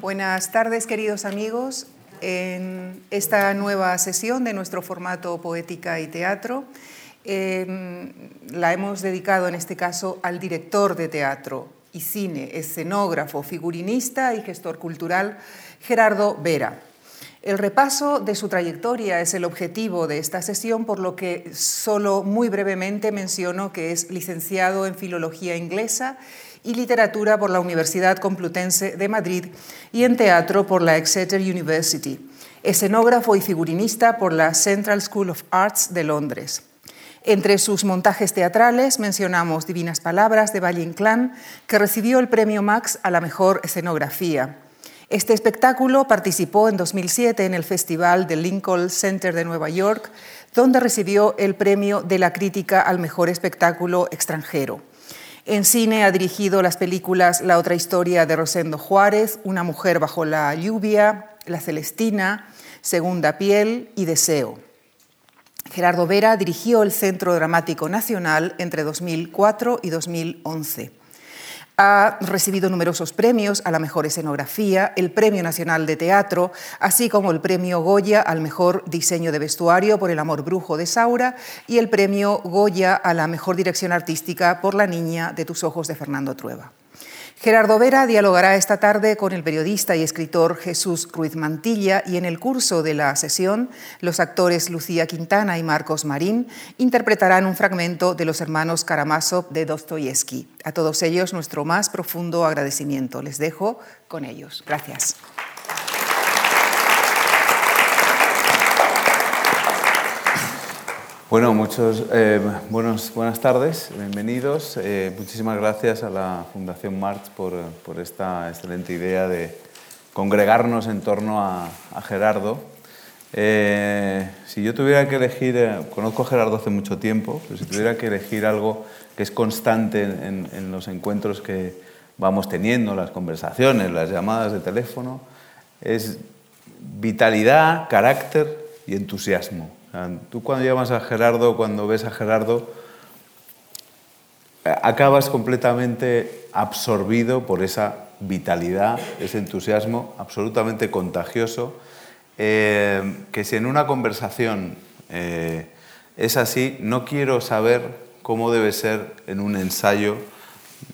Buenas tardes, queridos amigos. En esta nueva sesión de nuestro formato Poética y Teatro, em, la hemos dedicado en este caso al director de teatro y cine, escenógrafo, figurinista y gestor cultural Gerardo Vera. El repaso de su trayectoria es el objetivo de esta sesión, por lo que solo muy brevemente menciono que es licenciado en Filología Inglesa y Literatura por la Universidad Complutense de Madrid y en Teatro por la Exeter University, escenógrafo y figurinista por la Central School of Arts de Londres. Entre sus montajes teatrales mencionamos Divinas Palabras de Valle Inclán, que recibió el premio Max a la mejor escenografía. Este espectáculo participó en 2007 en el Festival del Lincoln Center de Nueva York, donde recibió el premio de la crítica al mejor espectáculo extranjero. En cine ha dirigido las películas La otra historia de Rosendo Juárez, Una mujer bajo la lluvia, La Celestina, Segunda piel y Deseo. Gerardo Vera dirigió el Centro Dramático Nacional entre 2004 y 2011. Ha recibido numerosos premios a la mejor escenografía, el Premio Nacional de Teatro, así como el Premio Goya al mejor diseño de vestuario por El amor brujo de Saura y el Premio Goya a la mejor dirección artística por La niña de tus ojos de Fernando Trueba. Gerardo Vera dialogará esta tarde con el periodista y escritor Jesús Ruiz Mantilla y en el curso de la sesión los actores Lucía Quintana y Marcos Marín interpretarán un fragmento de Los hermanos Karamazov de Dostoyevsky. A todos ellos nuestro más profundo agradecimiento. Les dejo con ellos. Gracias. Bueno, muchos, eh, buenos, buenas tardes, bienvenidos. Eh, muchísimas gracias a la Fundación March por, esta excelente idea de congregarnos en torno a, Gerardo. Eh, si yo tuviera que elegir, conozco a Gerardo hace mucho tiempo, pero si tuviera que elegir algo que es constante en los encuentros que vamos teniendo, las conversaciones, las llamadas de teléfono, es vitalidad, carácter y entusiasmo. Tú cuando llamas a Gerardo, cuando ves a Gerardo, acabas completamente absorbido por esa vitalidad, ese entusiasmo absolutamente contagioso, eh, que si en una conversación eh, es así, no quiero saber cómo debe ser en un ensayo,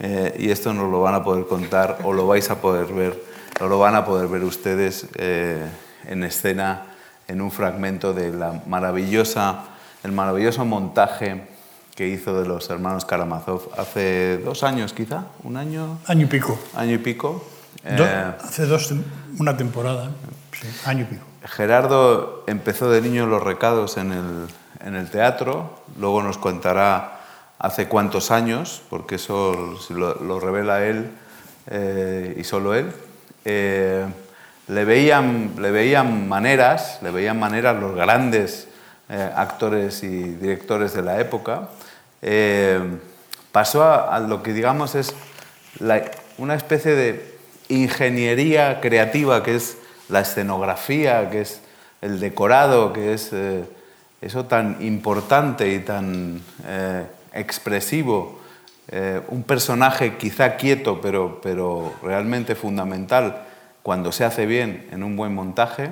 eh, y esto nos lo van a poder contar o lo vais a poder ver, o lo van a poder ver ustedes en escena en un fragmento de la maravillosa, el maravilloso montaje que hizo de los hermanos Karamazov hace dos años quizá, un año... Año y pico. Año y pico. Eh, hace dos, una temporada, sí, año y pico. Gerardo empezó de niño los recados en el, en el teatro, luego nos contará hace cuántos años, porque eso lo, lo revela él eh, y solo él. Eh, le veían, le veían maneras, le veían maneras los grandes eh, actores y directores de la época. Eh, pasó a, lo que digamos es una especie de ingeniería creativa que es la escenografía, que es el decorado, que es eh, eso tan importante y tan expresivo. un personaje quizá quieto, pero, pero realmente fundamental cuando se hace bien en un buen montaje.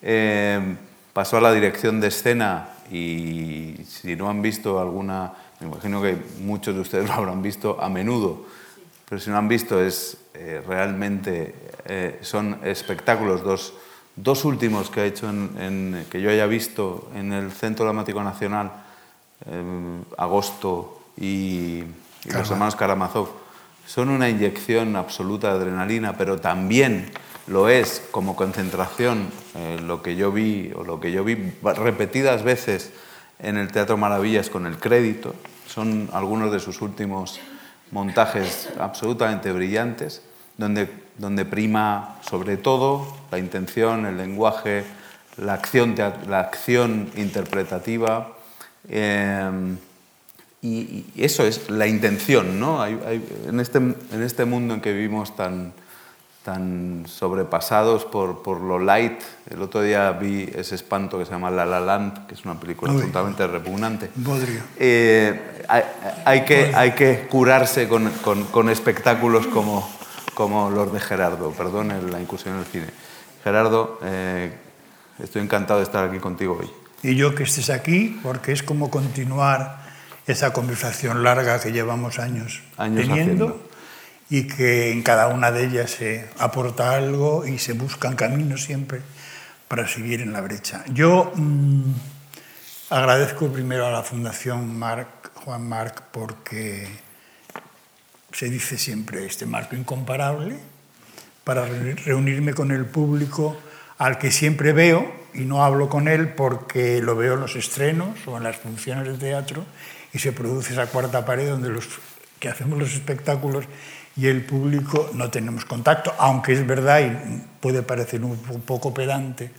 Eh, pasó a la dirección de escena y si no han visto alguna, me imagino que muchos de ustedes lo habrán visto a menudo, pero si no han visto es eh, realmente, eh, son espectáculos, dos, dos, últimos que, ha hecho en, que yo haya visto en el Centro Dramático Nacional, Agosto y, y los hermanos Karamazov son una inyección absoluta de adrenalina, pero también lo es como concentración, eh, lo que yo vi o lo que yo vi repetidas veces en el Teatro Maravillas con el crédito. Son algunos de sus últimos montajes absolutamente brillantes, donde, donde prima sobre todo la intención, el lenguaje, la acción, la acción interpretativa. Eh, y, eso es la intención, ¿no? en, este, en este mundo en que vivimos tan, tan sobrepasados por, por, lo light. El otro día vi ese espanto que se llama La La Land, que es una película absolutamente repugnante. Eh, hay, hay, que, hay que curarse con, con, con, espectáculos como, como los de Gerardo, perdón la incursión en el cine. Gerardo, eh, estoy encantado de estar aquí contigo hoy. Y yo que estés aquí, porque es como continuar esa conversación larga que llevamos años, teniendo y que en cada una de ellas se aporta algo y se buscan caminos siempre para seguir en la brecha. Yo mm, agradezco primero a la Fundación Marc, Juan Marc porque se dice siempre este marco incomparable para reunirme con el público al que siempre veo y no hablo con él porque lo veo en los estrenos o en las funciones de teatro y se produce esa cuarta pared donde los que hacemos los espectáculos y el público no tenemos contacto, aunque es verdad y puede parecer un poco pedante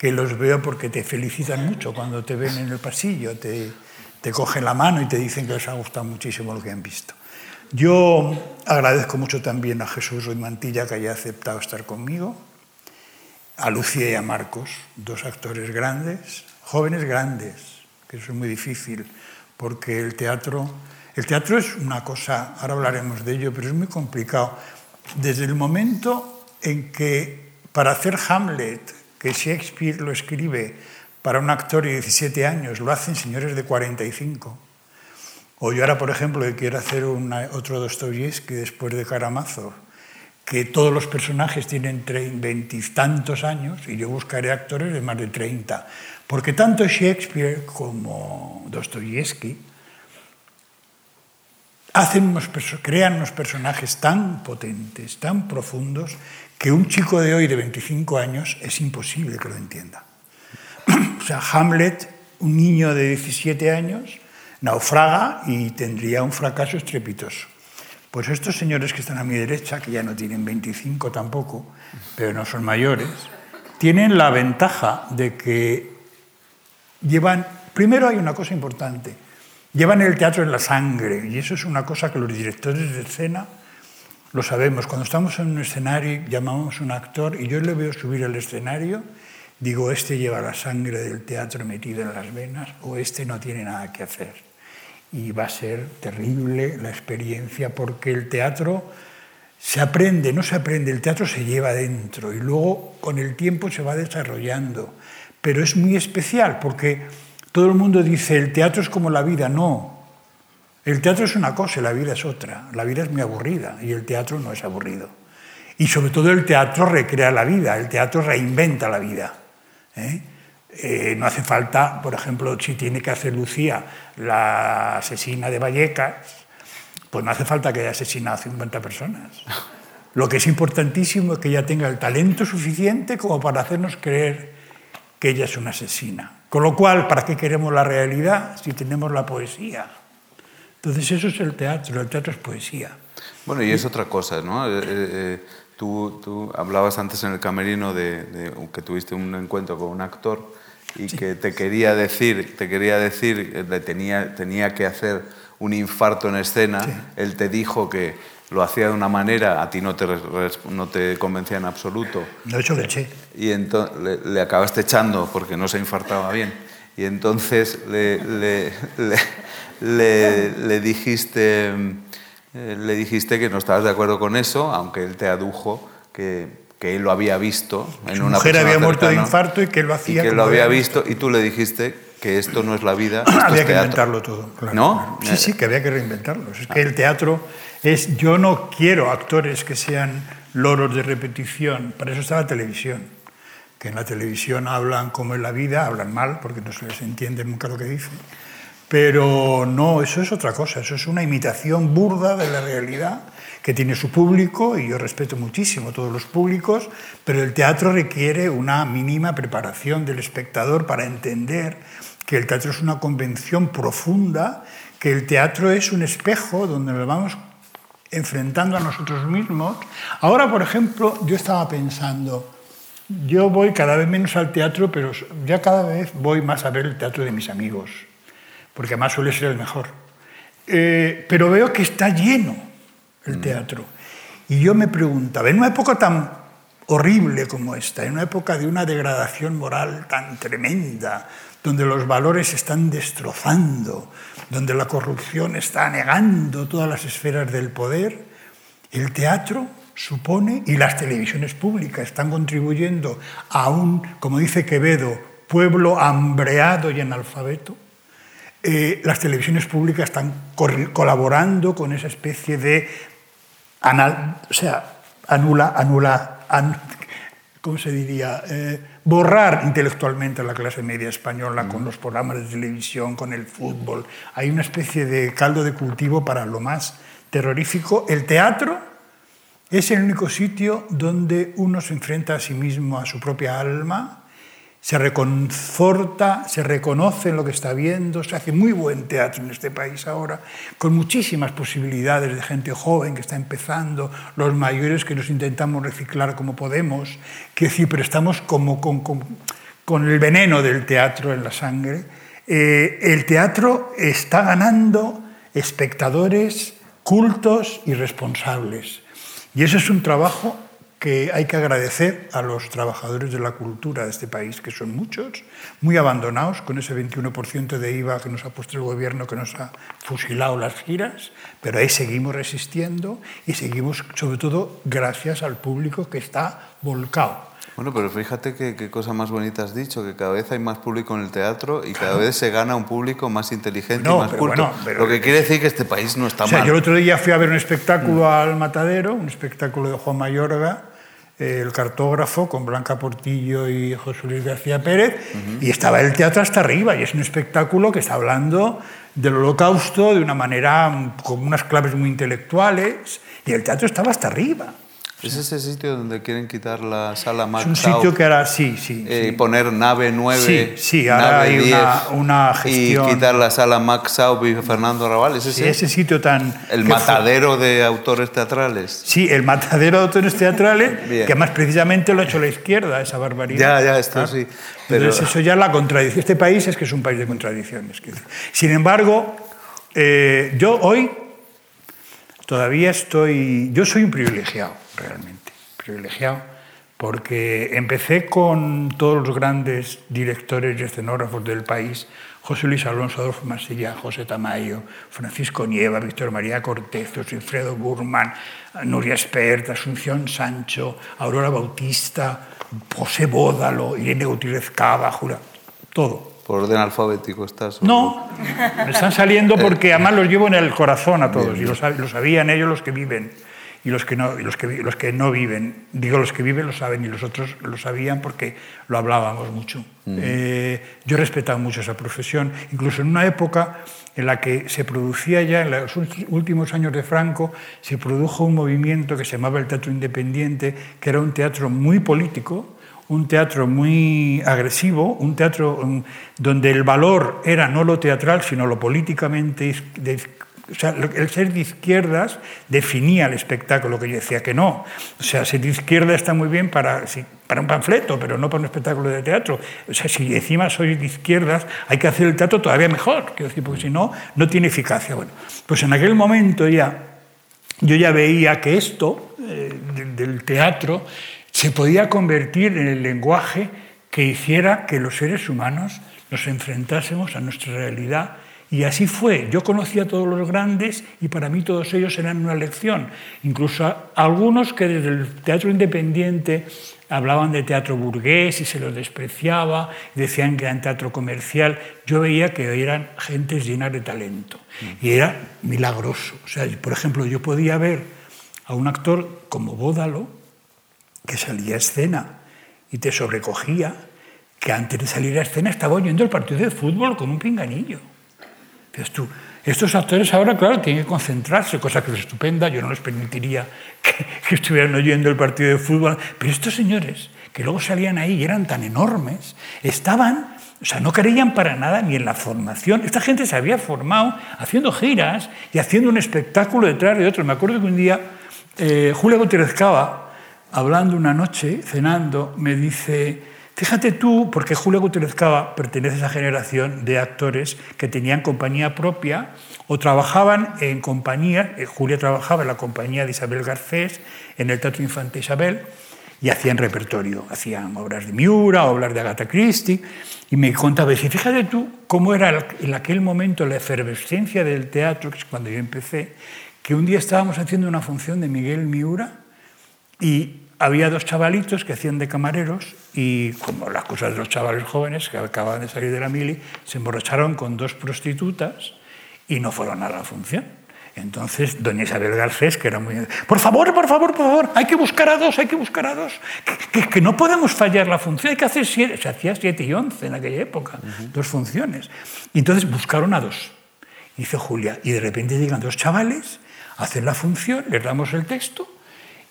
que los veo porque te felicitan mucho cuando te ven en el pasillo, te, te cogen la mano y te dicen que les ha gustado muchísimo lo que han visto. Yo agradezco mucho también a Jesús Ruiz Mantilla que haya aceptado estar conmigo, a Lucía y a Marcos, dos actores grandes, jóvenes grandes, que eso es muy difícil porque el teatro, el teatro es una cosa, ahora hablaremos de ello, pero es muy complicado. Desde el momento en que para hacer Hamlet, que Shakespeare lo escribe para un actor de 17 años, lo hacen señores de 45. O yo ahora, por ejemplo, que quiero hacer otro Dostoyevsky después de Karamazov, que todos los personajes tienen veintitantos años y yo buscaré actores de más de 30. Porque tanto Shakespeare como Dostoyevsky hacen crean unos personajes tan potentes, tan profundos, que un chico de hoy de 25 años es imposible que lo entienda. o sea, Hamlet, un niño de 17 años, naufraga y tendría un fracaso estrepitoso. Pues estos señores que están a mi derecha, que ya no tienen 25 tampoco, pero no son mayores, tienen la ventaja de que llevan, primero hay una cosa importante, llevan el teatro en la sangre, y eso es una cosa que los directores de escena lo sabemos. Cuando estamos en un escenario, llamamos a un actor y yo le veo subir al escenario, digo, este lleva la sangre del teatro metida en las venas o este no tiene nada que hacer. Y va a ser terrible la experiencia porque el teatro se aprende, no se aprende, el teatro se lleva dentro y luego con el tiempo se va desarrollando pero es muy especial porque todo el mundo dice el teatro es como la vida, no. El teatro es una cosa y la vida es otra. La vida es muy aburrida y el teatro no es aburrido. Y sobre todo el teatro recrea la vida, el teatro reinventa la vida. ¿eh? Eh, no hace falta, por ejemplo, si tiene que hacer Lucía la asesina de Vallecas, pues no hace falta que haya asesinado a 50 personas. Lo que es importantísimo es que ella tenga el talento suficiente como para hacernos creer que ella es una asesina. Con lo cual, ¿para qué queremos la realidad si tenemos la poesía? Entonces eso es el teatro, el teatro es poesía. Bueno, y es otra cosa, ¿no? Eh, eh, eh, tú, hablabas antes en el camerino de, que tuviste un encuentro con un actor y que te quería decir, te quería decir, le tenía, tenía que hacer un infarto en escena, él te dijo que lo hacía de una manera, a ti no te, no te convencía en absoluto. De hecho, le eché. Y entonces le, acabaste echando porque no se infartaba bien. Y entonces le, le, le dijiste, eh, le dijiste que no estabas de acuerdo con eso, aunque él te adujo que, que él lo había visto en Su una mujer había muerto de infarto y que lo hacía. Y que lo había visto y tú le dijiste que esto no es la vida. había que inventarlo todo. ¿No? Sí, sí, que había que reinventarlo. Es que el teatro es, yo no quiero actores que sean loros de repetición, para eso está la televisión, que en la televisión hablan como en la vida, hablan mal porque no se les entiende nunca lo que dicen. Pero no, eso es otra cosa, eso es una imitación burda de la realidad que tiene su público, y yo respeto muchísimo todos los públicos, pero el teatro requiere una mínima preparación del espectador para entender que el teatro es una convención profunda, que el teatro es un espejo donde nos vamos enfrentando a nosotros mismos. Ahora, por ejemplo, yo estaba pensando, yo voy cada vez menos al teatro, pero ya cada vez voy más a ver el teatro de mis amigos, porque además suele ser el mejor. Eh, pero veo que está lleno el mm. teatro. Y yo me preguntaba, en una época tan horrible como esta, en una época de una degradación moral tan tremenda, donde los valores se están destrozando, donde la corrupción está negando todas las esferas del poder, el teatro supone, y las televisiones públicas están contribuyendo a un, como dice Quevedo, pueblo hambreado y analfabeto, eh, las televisiones públicas están colaborando con esa especie de, o sea, anula, anula, ¿cómo se diría? Eh, borrar intelectualmente a la clase media española con los programas de televisión, con el fútbol. Hay una especie de caldo de cultivo para lo más terrorífico. El teatro es el único sitio donde uno se enfrenta a sí mismo, a su propia alma, se reconforta, se reconoce en lo que está viendo, se hace muy buen teatro en este país ahora, con muchísimas posibilidades de gente joven que está empezando, los mayores que nos intentamos reciclar como podemos, que decir, pero estamos como con, con, el veneno del teatro en la sangre. Eh, el teatro está ganando espectadores cultos y responsables. Y eso es un trabajo que hay que agradecer a los trabajadores de la cultura de este país, que son muchos, muy abandonados con ese 21% de IVA que nos ha puesto el gobierno, que nos ha fusilado las giras, pero ahí seguimos resistiendo y seguimos sobre todo gracias al público que está volcado bueno, pero fíjate qué cosa más bonita has dicho, que cada vez hay más público en el teatro y cada vez se gana un público más inteligente y más culto. Lo que quiere decir que este país no está o sea, Yo el otro día fui a ver un espectáculo mm. al Matadero, un espectáculo de Juan Mayorga, el cartógrafo con Blanca Portillo y José Luis García Pérez, y estaba el teatro hasta arriba, y es un espectáculo que está hablando del holocausto de una manera con unas claves muy intelectuales, y el teatro estaba hasta arriba. ¿Es ese sitio donde quieren quitar la sala Max Es un sitio que ahora sí, sí. Eh, Poner nave 9, sí, sí, ahora hay una, una, gestión. Y quitar la sala Max Sau y Fernando Raval. ¿Es ese? Sí, ese sitio tan. El matadero de autores teatrales. Sí, el matadero de autores teatrales, que más precisamente lo ha hecho la izquierda, esa barbaridad. Ya, ya, esto sí. Pero... Entonces, eso ya es la contradicción. Este país es que es un país de contradicciones. Sin embargo, eh, yo hoy todavía estoy. Yo soy un privilegiado realmente privilegiado, porque empecé con todos los grandes directores y escenógrafos del país, José Luis Alonso, Adolfo Masilla, José Tamayo, Francisco Nieva, Víctor María Cortés, Wilfredo Burman, Nuria Espert, Asunción Sancho, Aurora Bautista, José Bódalo, Irene Gutiérrez Cava, Jura, todo. ¿Por orden alfabético estás? No, me están saliendo porque además los llevo en el corazón a todos y lo sabían ellos los que viven y los que, no, los, que, los que no viven. Digo, los que viven lo saben y los otros lo sabían porque lo hablábamos mucho. Eh, yo he respetado mucho esa profesión, incluso en una época en la que se producía ya, en los últimos años de Franco, se produjo un movimiento que se llamaba el Teatro Independiente, que era un teatro muy político, un teatro muy agresivo, un teatro mm, donde el valor era no lo teatral, sino lo políticamente o sea, el ser de izquierdas definía el espectáculo, que yo decía que no. O sea, ser de izquierda está muy bien para, para un panfleto, pero no para un espectáculo de teatro. O sea, si encima soy de izquierdas, hay que hacer el teatro todavía mejor, quiero decir, porque si no, no tiene eficacia. Bueno, pues en aquel momento ya, yo ya veía que esto eh, del teatro se podía convertir en el lenguaje que hiciera que los seres humanos nos enfrentásemos a nuestra realidad y así fue. Yo conocí a todos los grandes y para mí todos ellos eran una lección. Incluso algunos que desde el teatro independiente hablaban de teatro burgués y se los despreciaba, decían que eran teatro comercial. Yo veía que eran gentes llenas de talento y era milagroso. O sea, por ejemplo, yo podía ver a un actor como Bódalo que salía a escena y te sobrecogía, que antes de salir a escena estaba oyendo el partido de fútbol con un pinganillo tú, estos actores ahora, claro, tienen que concentrarse, cosa que es estupenda, yo no les permitiría que, estuvieran oyendo el partido de fútbol, pero estos señores, que luego salían ahí y eran tan enormes, estaban, o sea, no creían para nada ni en la formación. Esta gente se había formado haciendo giras y haciendo un espectáculo detrás de otro. Me acuerdo que un día eh, Julia Gutiérrez Cava, hablando una noche, cenando, me dice, Fíjate tú, porque Julio Gutiérrez Cava pertenece a esa generación de actores que tenían compañía propia o trabajaban en compañía, eh, Julia trabajaba en la compañía de Isabel Garcés, en el Teatro Infante Isabel, y hacían repertorio, hacían obras de Miura, obras de Agatha Christie, y me contaba, y fíjate tú cómo era en aquel momento la efervescencia del teatro, que es cuando yo empecé, que un día estábamos haciendo una función de Miguel Miura, Y había dos chavalitos que hacían de camareros y, como las cosas de los chavales jóvenes que acababan de salir de la mili, se emborracharon con dos prostitutas y no fueron a la función. Entonces, doña Isabel Garcés, que era muy... Por favor, por favor, por favor, hay que buscar a dos, hay que buscar a dos. Que, que, no podemos fallar la función, hay que hacer siete. Se hacía siete y once en aquella época, dos funciones. Y entonces buscaron a dos. Dice Julia, y de repente llegan dos chavales, hacen la función, les damos el texto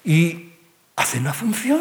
y hacen la función.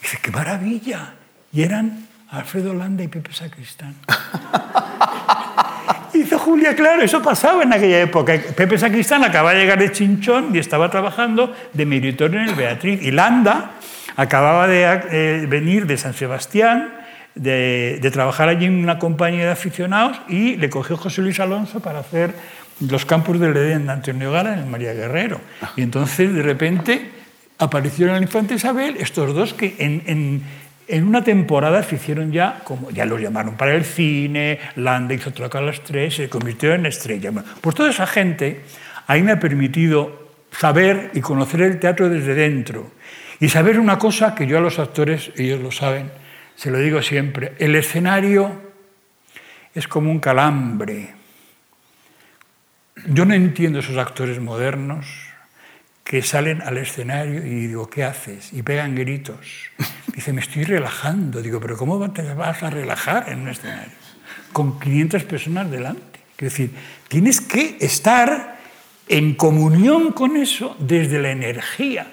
Dice, qué maravilla. Y eran Alfredo Landa y Pepe Sacristán. Dice Julia, claro, eso pasaba en aquella época. Pepe Sacristán acaba de llegar de Chinchón y estaba trabajando de meritorio en el Beatriz. Y Landa acababa de eh, venir de San Sebastián, de, de, trabajar allí en una compañía de aficionados y le cogió José Luis Alonso para hacer los campos del Edén de Antonio Gala en el María Guerrero. Y entonces, de repente, aparecieron en el Infante Isabel estos dos que en, en, una temporada se hicieron ya, como ya los llamaron para el cine, Landa hizo tocar las tres, se convirtió en estrella. Pues toda esa gente ahí me ha permitido saber y conocer el teatro desde dentro. Y saber una cosa que yo a los actores, ellos lo saben, se lo digo siempre, el escenario es como un calambre. Yo no entiendo esos actores modernos que salen al escenario y digo, ¿qué haces? Y pegan gritos. Dice, me estoy relajando. Digo, pero ¿cómo te vas a relajar en un escenario? Con 500 personas delante. Es decir, tienes que estar en comunión con eso desde la energía,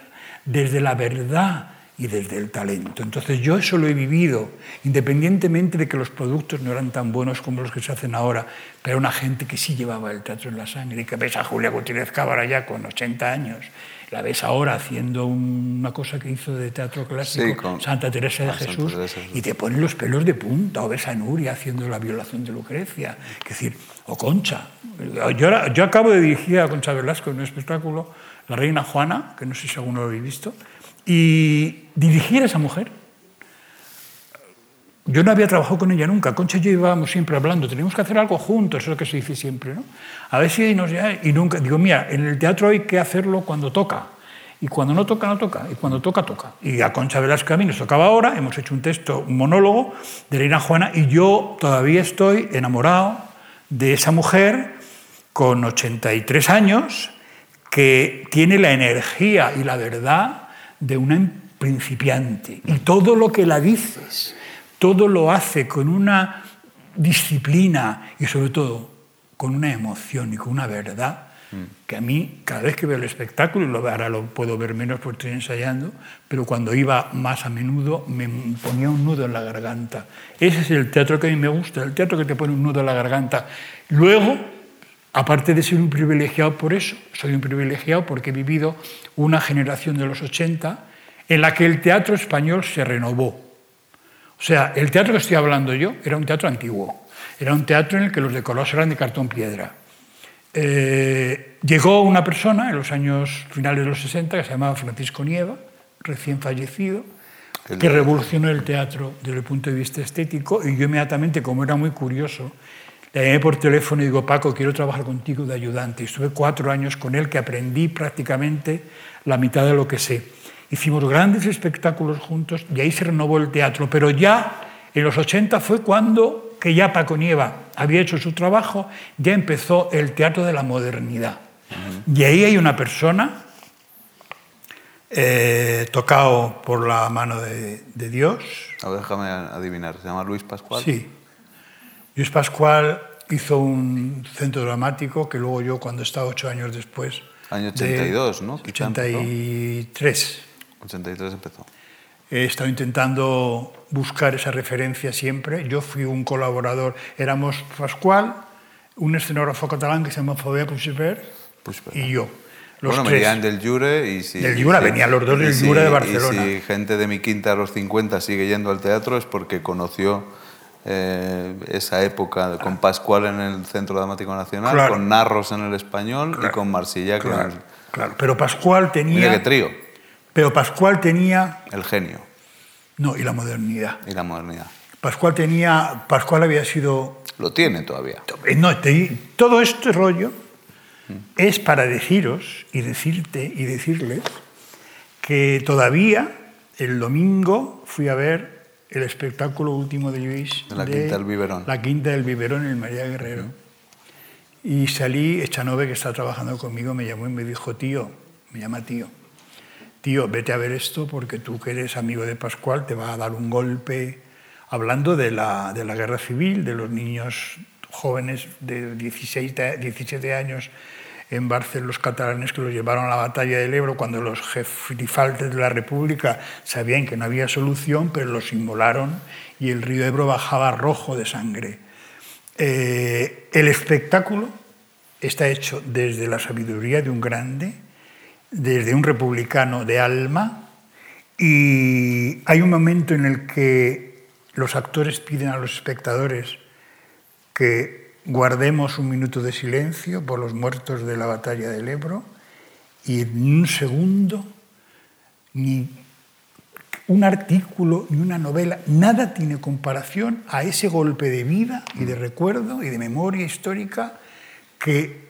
desde la verdad, y desde el talento. Entonces yo eso lo he vivido, independientemente de que los productos no eran tan buenos como los que se hacen ahora, pero una gente que sí llevaba el teatro en la sangre y que ves a Julia Gutiérrez Cámara ya con 80 años, la ves ahora haciendo una cosa que hizo de teatro clásico, Santa Teresa de Jesús, y te ponen los pelos de punta, o ves a Nuria haciendo la violación de Lucrecia, es decir, o Concha. Yo, yo acabo de dirigir a Concha Velasco en un espectáculo, La Reina Juana, que no sé si alguno lo habéis visto, y dirigir a esa mujer. Yo no había trabajado con ella nunca. Concha y yo íbamos siempre hablando. Tenemos que hacer algo juntos, eso es lo que se dice siempre. ¿no? A ver si nos... Y nunca... Digo, mira, en el teatro hay que hacerlo cuando toca. Y cuando no toca, no toca. Y cuando toca, toca. Y a Concha Velasco a mí nos tocaba ahora. Hemos hecho un texto, un monólogo de Reina Juana. Y yo todavía estoy enamorado de esa mujer con 83 años que tiene la energía y la verdad de una principiante. Y todo lo que la dices, todo lo hace con una disciplina y sobre todo con una emoción y con una verdad mm. que a mí, cada vez que veo el espectáculo, y ahora lo puedo ver menos porque estoy ensayando, pero cuando iba más a menudo me ponía un nudo en la garganta. Ese es el teatro que a mí me gusta, el teatro que te pone un nudo en la garganta. Luego, aparte de ser un privilegiado por eso, soy un privilegiado porque he vivido una generación de los 80 en la que el teatro español se renovó. O sea, el teatro que estoy hablando yo era un teatro antiguo, era un teatro en el que los decorados eran de cartón piedra. Eh, llegó una persona en los años finales de los 60 que se llamaba Francisco Nieva, recién fallecido, que revolucionó el teatro desde el punto de vista estético y yo inmediatamente, como era muy curioso, le llamé por teléfono y digo, Paco, quiero trabajar contigo de ayudante. Y estuve cuatro años con él, que aprendí prácticamente la mitad de lo que sé. Hicimos grandes espectáculos juntos y ahí se renovó el teatro. Pero ya en los 80 fue cuando, que ya Paco Nieva había hecho su trabajo, ya empezó el teatro de la modernidad. Y ahí hay una persona eh, tocado por la mano de, Dios. déjame adivinar, ¿se llama Luis Pascual? Sí. Luis Pascual hizo un centro dramático que luego yo, cuando estaba ocho años después... Año 82, ¿no? 83. 83 empezó. He estado intentando buscar esa referencia siempre. Yo fui un colaborador. Éramos Pascual, un escenógrafo catalán que se llama Fabien Puigvert y yo. Los bueno, venían del Jure y si... Del Jure, venían los dos del Jure de Barcelona. Y si gente de mi quinta a los 50 sigue yendo al teatro es porque conoció eh, esa época con Pascual en el Centro Dramático Nacional, con Narros en el Español y con Marsilla. Claro, claro. Pero Pascual tenía... Mira qué trío. Pero Pascual tenía... El genio. No, y la modernidad. Y la modernidad. Pascual tenía... Pascual había sido... Lo tiene todavía. Eh, no, todo este rollo es para deciros y decirte y decirles que todavía el domingo fui a ver el espectáculo último de Luis. De la Quinta del Biberón. La Quinta del Biberón en el María Guerrero. Y salí, Echanove, que está trabajando conmigo, me llamó y me dijo, tío, me llama tío, tío, vete a ver esto porque tú que eres amigo de Pascual te va a dar un golpe, hablando de la, de la guerra civil, de los niños jóvenes de 16, 17 años en Barcelona, los catalanes que los llevaron a la batalla del Ebro cuando los jefifaltes de la República sabían que no había solución, pero los inmolaron y el río Ebro bajaba rojo de sangre. Eh, el espectáculo está hecho desde la sabiduría de un grande, desde un republicano de alma, y hay un momento en el que los actores piden a los espectadores que guardemos un minuto de silencio por los muertos de la batalla del Ebro y en un segundo ni un artículo ni una novela, nada tiene comparación a ese golpe de vida y de recuerdo y de memoria histórica que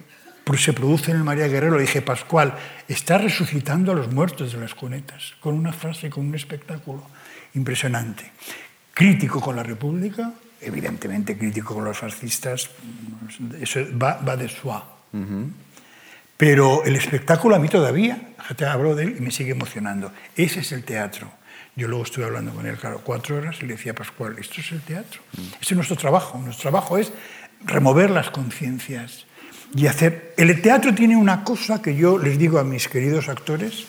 se produce en el María Guerrero. Dije, Pascual, está resucitando a los muertos de las cunetas, con una frase, con un espectáculo impresionante. Crítico con la República, evidentemente crítico con los fascistas, eso va, de suave. Pero el espectáculo a mí todavía, te hablo de él y me sigue emocionando. Ese es el teatro. Yo luego estuve hablando con él, claro, cuatro horas y le decía a Pascual, esto es el teatro. Este es nuestro trabajo. Nuestro trabajo es remover las conciencias y hacer... El teatro tiene una cosa que yo les digo a mis queridos actores,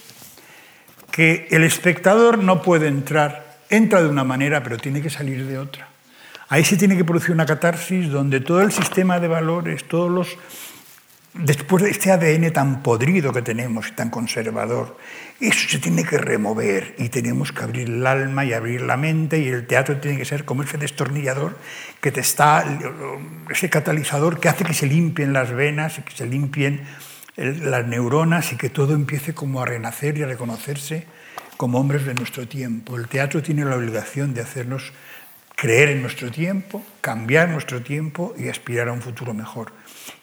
que el espectador no puede entrar, entra de una manera, pero tiene que salir de otra. Ahí se tiene que producir una catarsis donde todo el sistema de valores, todos los después de este ADN tan podrido que tenemos y tan conservador, eso se tiene que remover y tenemos que abrir el alma y abrir la mente y el teatro tiene que ser como ese destornillador que te está, ese catalizador que hace que se limpien las venas y que se limpien las neuronas y que todo empiece como a renacer y a reconocerse como hombres de nuestro tiempo. El teatro tiene la obligación de hacernos creer en nuestro tiempo, cambiar nuestro tiempo y aspirar a un futuro mejor.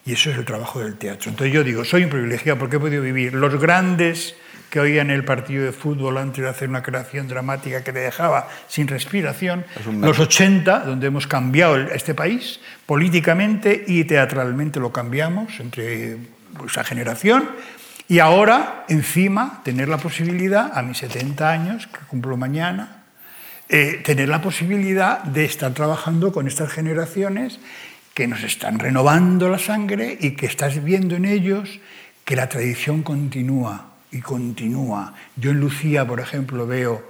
Y eso es el trabajo del teatro. Entonces yo digo, soy un privilegiado porque he podido vivir los grandes que oían el partido de fútbol antes de hacer una creación dramática que le dejaba sin respiración, los 80, donde hemos cambiado este país políticamente y teatralmente lo cambiamos entre esa generación, y ahora, encima, tener la posibilidad, a mis 70 años, que cumplo mañana, eh, tener la posibilidad de estar trabajando con estas generaciones que nos están renovando la sangre y que estás viendo en ellos que la tradición continúa y continúa. Yo en Lucía, por ejemplo, veo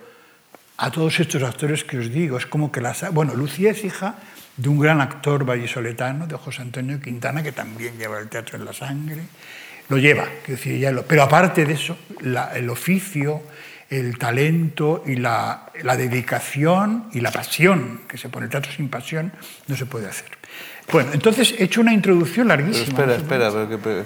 a todos estos actores que os digo, es como que las... Bueno, Lucía es hija de un gran actor vallisoletano, de José Antonio Quintana, que también lleva el teatro en la sangre. Lo lleva, decir, ya lo, pero aparte de eso, el oficio, el talento y la, dedicación y la pasión que se pone. El teatro sin pasión no se puede hacer. Bueno, entonces he hecho una introducción larguísima. espera, espera,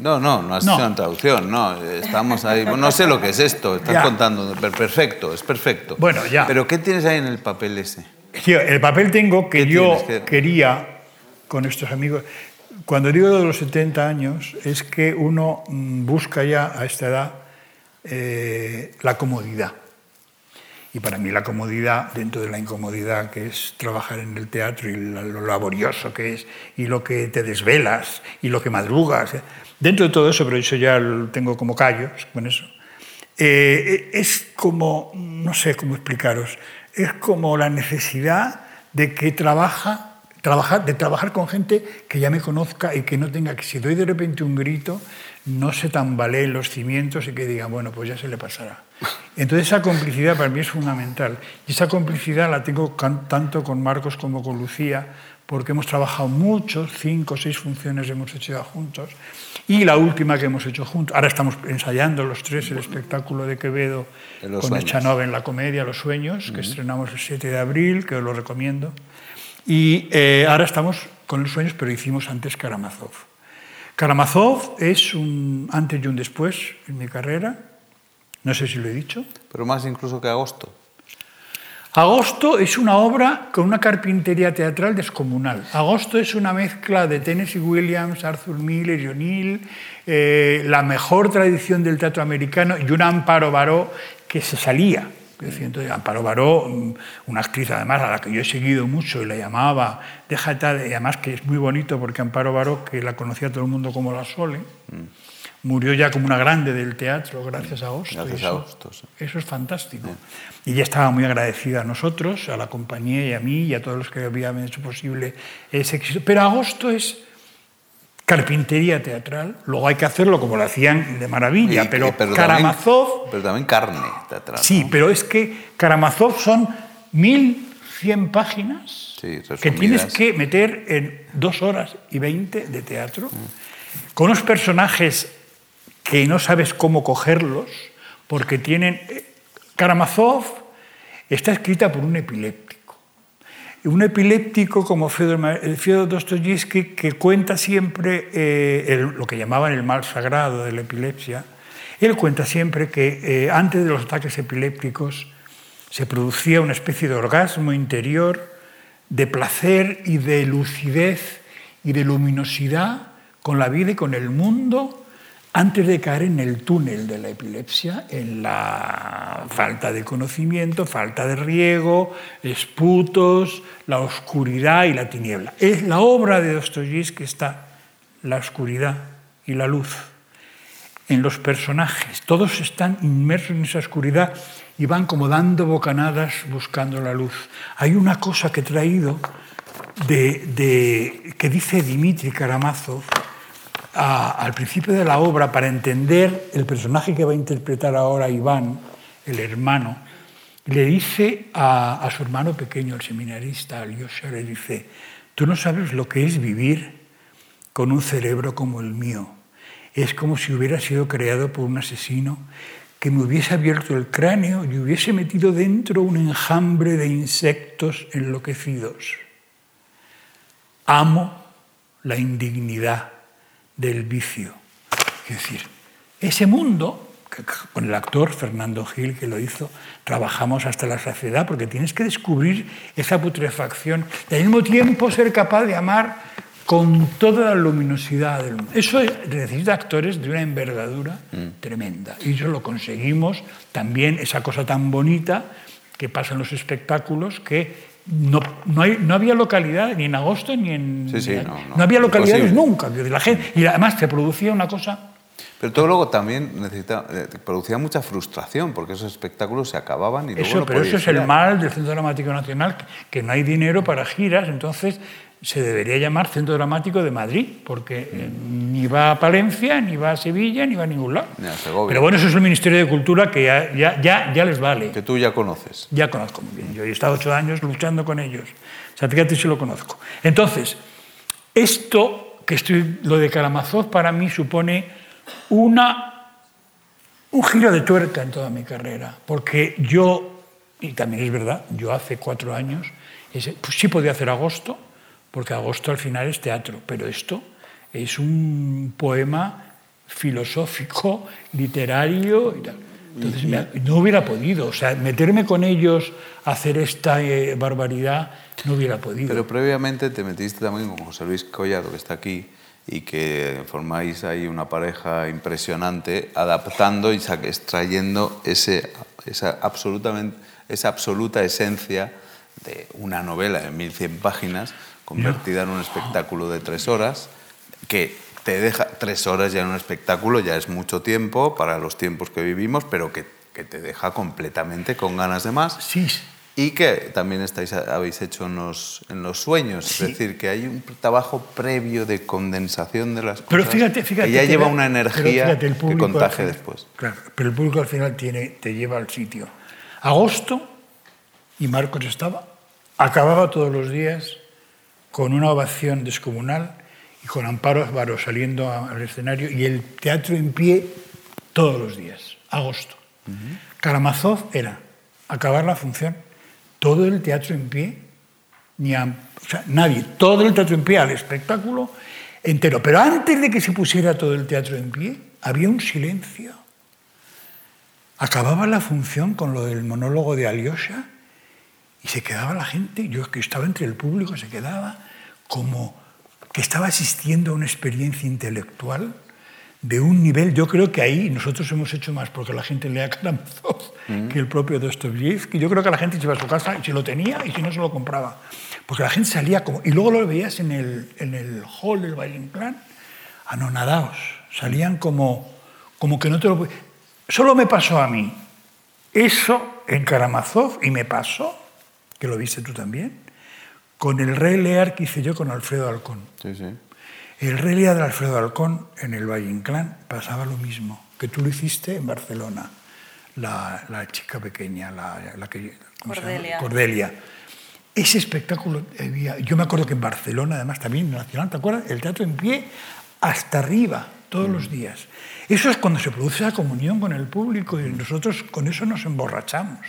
No, no, no has hecho una introducción, no. Estamos ahí. No sé lo que es esto, estás contando. Perfecto, es perfecto. Bueno, ya. Pero ¿qué tienes ahí en el papel ese? El papel tengo que yo quería, con estos amigos, cuando digo de los 70 años, es que uno mm, busca ya a esta edad eh, la comodidad. Y para mí la comodidad, dentro de la incomodidad que es trabajar en el teatro y lo laborioso que es, y lo que te desvelas, y lo que madrugas, eh, dentro de todo eso, pero eso ya tengo como callos con eso, eh, es como, no sé cómo explicaros, es como la necesidad de que trabaja, trabajar, de trabajar con gente que ya me conozca y que no tenga que si doy de repente un grito, no se tambaleen los cimientos y que digan, bueno, pues ya se le pasará. Entonces esa complicidad para mí es fundamental. Y esa complicidad la tengo tanto con Marcos como con Lucía, porque hemos trabajado muchos, cinco o seis funciones hemos hecho ya juntos. Y la última que hemos hecho juntos, ahora estamos ensayando los tres el espectáculo de Quevedo con Echanove en la comedia Los Sueños, que estrenamos el 7 de abril, que os lo recomiendo. Y eh, ahora estamos con Los Sueños, pero hicimos antes Karamazov. Karamazov es un antes y un después en mi carrera. No sé si lo he dicho. Pero más incluso que agosto. Agosto es una obra con una carpintería teatral descomunal. Agosto es una mezcla de Tennessee Williams, Arthur Miller, John Hill, eh, la mejor tradición del teatro americano y un Amparo Baró que se salía. Entonces, Amparo Baró, mm, una actriz además a la que yo he seguido mucho y la llamaba, deja tal, y además que es muy bonito porque Amparo Baró, que la conocía todo el mundo como la Sole, mm murió ya como una grande del teatro gracias a Agosto. Gracias eso, a Agosto, eso es fantástico. Y ella estaba muy agradecida a nosotros, a la compañía y a mí y a todos los que habían hecho posible ese éxito. Pero Agosto es carpintería teatral, luego hay que hacerlo como lo hacían de maravilla, pero, Karamazov... pero también carne teatral. Sí, pero es que Karamazov son 1100 páginas que tienes que meter en dos horas y veinte de teatro, mm. con unos personajes que no sabes cómo cogerlos, porque tienen... Eh, Karamazov está escrita por un epiléptico. Un epiléptico como Fyodor Dostoyevsky, que cuenta siempre eh, lo que llamaban el mal sagrado de la epilepsia. Él cuenta siempre que eh, antes de los ataques epilépticos se producía una especie de orgasmo interior, de placer y de lucidez y de luminosidad con la vida y con el mundo antes de caer en el túnel de la epilepsia, en la falta de conocimiento, falta de riego, esputos, la oscuridad y la tiniebla. Es la obra de Dostoyevsky está la oscuridad y la luz en los personajes. Todos están inmersos en esa oscuridad y van como dando bocanadas buscando la luz. Hay una cosa que he traído de, que dice Dimitri Karamazov, al principio de la obra, para entender el personaje que va a interpretar ahora Iván, el hermano, le dice a, su hermano pequeño, el seminarista, Alyosha, le dice, tú no sabes lo que es vivir con un cerebro como el mío. Es como si hubiera sido creado por un asesino que me hubiese abierto el cráneo y hubiese metido dentro un enjambre de insectos enloquecidos. Amo la indignidad del vicio. Es decir, ese mundo, con el actor Fernando Gil que lo hizo, trabajamos hasta la saciedad porque tienes que descubrir esa putrefacción y al mismo tiempo ser capaz de amar con toda la luminosidad del mundo. Eso necesita actores de una envergadura mm. tremenda. Y eso lo conseguimos también, esa cosa tan bonita que pasa en los espectáculos, que no, no, hay, no, había localidad ni en agosto ni en... Sí, no, no, había localidades nunca. La gente, y además se producía una cosa... Pero todo luego también necesita, eh, producía mucha frustración porque esos espectáculos se acababan y luego eso, Pero eso es el mal del Centro Dramático Nacional, que no hay dinero para giras, entonces se debería llamar Centro Dramático de Madrid, porque eh, ni va a Palencia, ni va a Sevilla, ni va a ningún lado. Pero bueno, eso es el Ministerio de Cultura que ya, ya, ya, les vale. Que tú ya conoces. Ya conozco muy bien. Yo he estado ocho años luchando con ellos. O sea, fíjate si lo conozco. Entonces, esto, que estoy, lo de Karamazov para mí supone una, un giro de tuerca en toda mi carrera, porque yo, y también es verdad, yo hace cuatro años, pues sí podía hacer agosto, porque agosto al final es teatro, pero esto es un poema filosófico, literario y tal. Entonces no hubiera podido, o sea, meterme con ellos, hacer esta eh, barbaridad, no hubiera podido. Pero previamente te metiste también con José Luis Collado, que está aquí, y que formáis ahí una pareja impresionante, adaptando y extrayendo ese, esa, absolutamente, esa absoluta esencia de una novela de 1100 páginas convertida en un espectáculo de tres horas, que te deja tres horas ya en un espectáculo, ya es mucho tiempo para los tiempos que vivimos, pero que, que te deja completamente con ganas de más. Sí. Y que también estáis, habéis hecho en los, en los sueños, es decir, que hay un trabajo previo de condensación de las cosas pero fíjate, fíjate, que ya lleva una energía que contagia después. Claro, pero el público al final tiene, te lleva al sitio. Agosto, y Marcos estaba, acababa todos los días con una ovación descomunal y con Amparo Varo saliendo al escenario y el teatro en pie todos los días, agosto. Karamazov era acabar la función, todo el teatro en pie, ni o sea, nadie, todo el teatro en pie al espectáculo entero. Pero antes de que se pusiera todo el teatro en pie, había un silencio. Acababa la función con lo del monólogo de Alyosha Y se quedaba la gente, yo que estaba entre el público, se quedaba como que estaba asistiendo a una experiencia intelectual de un nivel, yo creo que ahí nosotros hemos hecho más porque la gente lea Karamazov mm. que el propio Dostoyevsky. Yo creo que la gente se iba a su casa y se lo tenía y si no se lo compraba. Porque la gente salía como... Y luego lo veías en el, en el hall del Valle Inclán, anonadados. Salían como, como que no te lo... Solo me pasó a mí. Eso en Karamazov, y me pasó, que lo viste tú también, con el Rey Lear que hice yo con Alfredo Alcón. Sí, sí. El Rey Lear de Alfredo Alcón en el Valle Inclán pasaba lo mismo, que tú lo hiciste en Barcelona, la, la chica pequeña, la, la que... Cordelia. Cordelia. Ese espectáculo, había, yo me acuerdo que en Barcelona, además también en Nacional, ¿te acuerdas? El teatro en pie hasta arriba, todos los mm. días. Eso es cuando se produce la comunión con el público y nosotros con eso nos emborrachamos.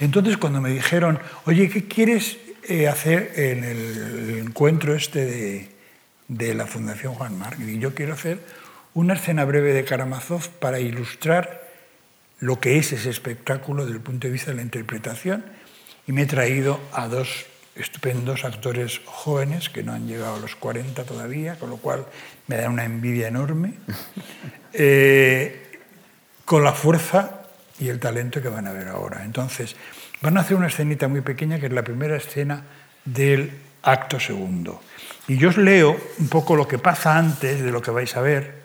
Entonces cuando me dijeron, oye, ¿qué quieres eh, hacer en el encuentro este de, de la Fundación Juan Marc? Y yo quiero hacer una escena breve de Karamazov para ilustrar lo que es ese espectáculo desde el punto de vista de la interpretación y me he traído a dos estupendos actores jóvenes que no han llegado a los 40 todavía, con lo cual me da una envidia enorme, eh, con la fuerza y el talento que van a ver ahora. Entonces, van a hacer una escenita muy pequeña que es la primera escena del acto segundo. Y yo os leo un poco lo que pasa antes de lo que vais a ver,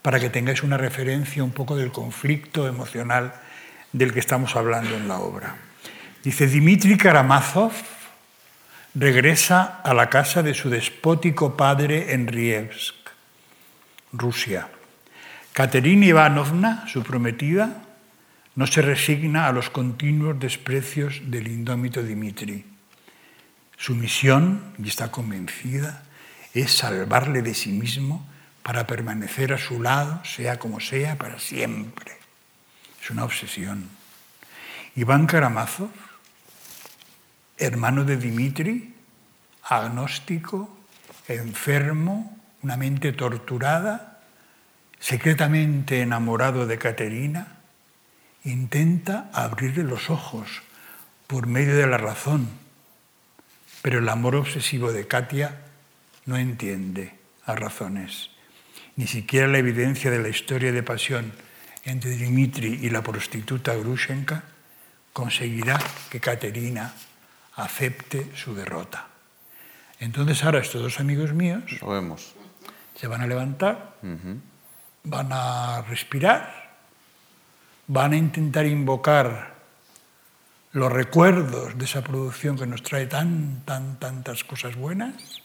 para que tengáis una referencia un poco del conflicto emocional del que estamos hablando en la obra. Dice, Dmitry Karamazov regresa a la casa de su despótico padre en Rievsk, Rusia. Katerina Ivanovna, su prometida, no se resigna a los continuos desprecios del indómito Dmitri. Su misión, y está convencida, es salvarle de sí mismo para permanecer a su lado, sea como sea, para siempre. Es una obsesión. Iván Karamazov hermano de Dimitri, agnóstico, enfermo, una mente torturada, secretamente enamorado de Caterina, intenta abrirle los ojos por medio de la razón, pero el amor obsesivo de Katia no entiende a razones. Ni siquiera la evidencia de la historia de pasión entre Dimitri y la prostituta Grushenka conseguirá que Caterina acepte su derrota. Entonces ahora estos dos amigos míos se van a levantar, van a respirar, van a intentar invocar los recuerdos de esa producción que nos trae tan, tan, tantas cosas buenas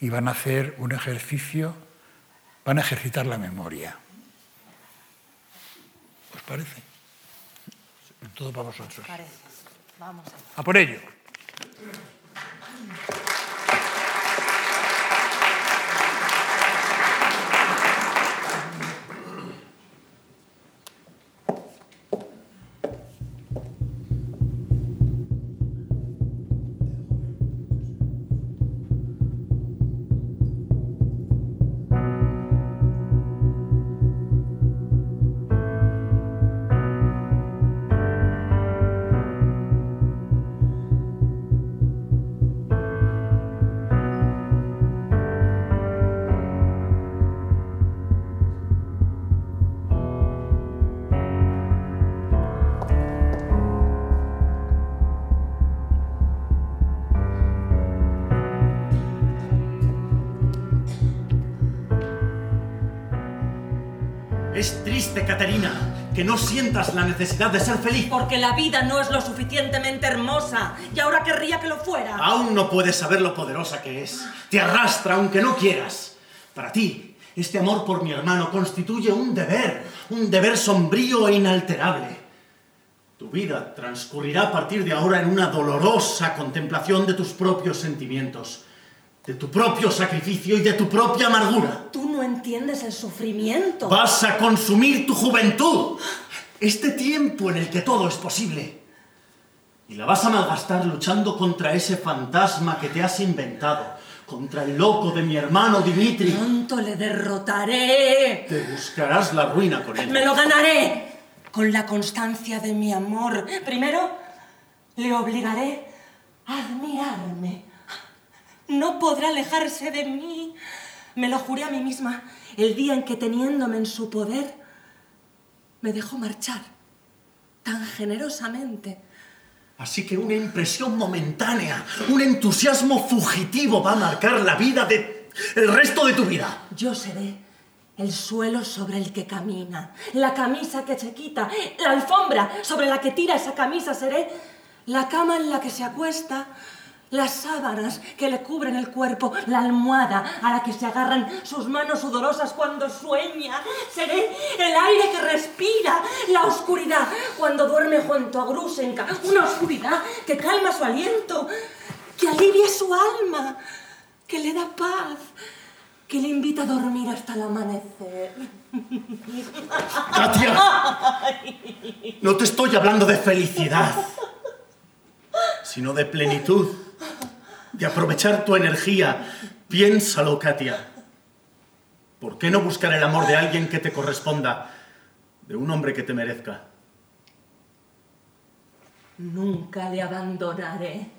y van a hacer un ejercicio, van a ejercitar la memoria. ¿Os parece? Todo para vosotros. Parece. Vamos a por ello. Que no sientas la necesidad de ser feliz. Porque la vida no es lo suficientemente hermosa y ahora querría que lo fuera. Aún no puedes saber lo poderosa que es. Te arrastra aunque no quieras. Para ti, este amor por mi hermano constituye un deber, un deber sombrío e inalterable. Tu vida transcurrirá a partir de ahora en una dolorosa contemplación de tus propios sentimientos de tu propio sacrificio y de tu propia amargura. Tú no entiendes el sufrimiento. Vas a consumir tu juventud, este tiempo en el que todo es posible. Y la vas a malgastar luchando contra ese fantasma que te has inventado, contra el loco de mi hermano Dimitri. Pronto le derrotaré. Te buscarás la ruina con él. Me lo ganaré con la constancia de mi amor. Primero, le obligaré admirarme. No podrá alejarse de mí. Me lo juré a mí misma el día en que teniéndome en su poder, me dejó marchar tan generosamente. Así que una impresión momentánea, un entusiasmo fugitivo va a marcar la vida de el resto de tu vida. Yo seré el suelo sobre el que camina, la camisa que se quita, la alfombra sobre la que tira esa camisa seré, la cama en la que se acuesta, las sábanas que le cubren el cuerpo, la almohada a la que se agarran sus manos sudorosas cuando sueña. Seré el aire que respira, la oscuridad cuando duerme junto a Grusenka, una oscuridad que calma su aliento, que alivia su alma, que le da paz, que le invita a dormir hasta el amanecer. Katia, no te estoy hablando de felicidad, sino de plenitud de aprovechar tu energía. Piénsalo, Katia. ¿Por qué no buscar el amor de alguien que te corresponda, de un hombre que te merezca? Nunca le abandonaré.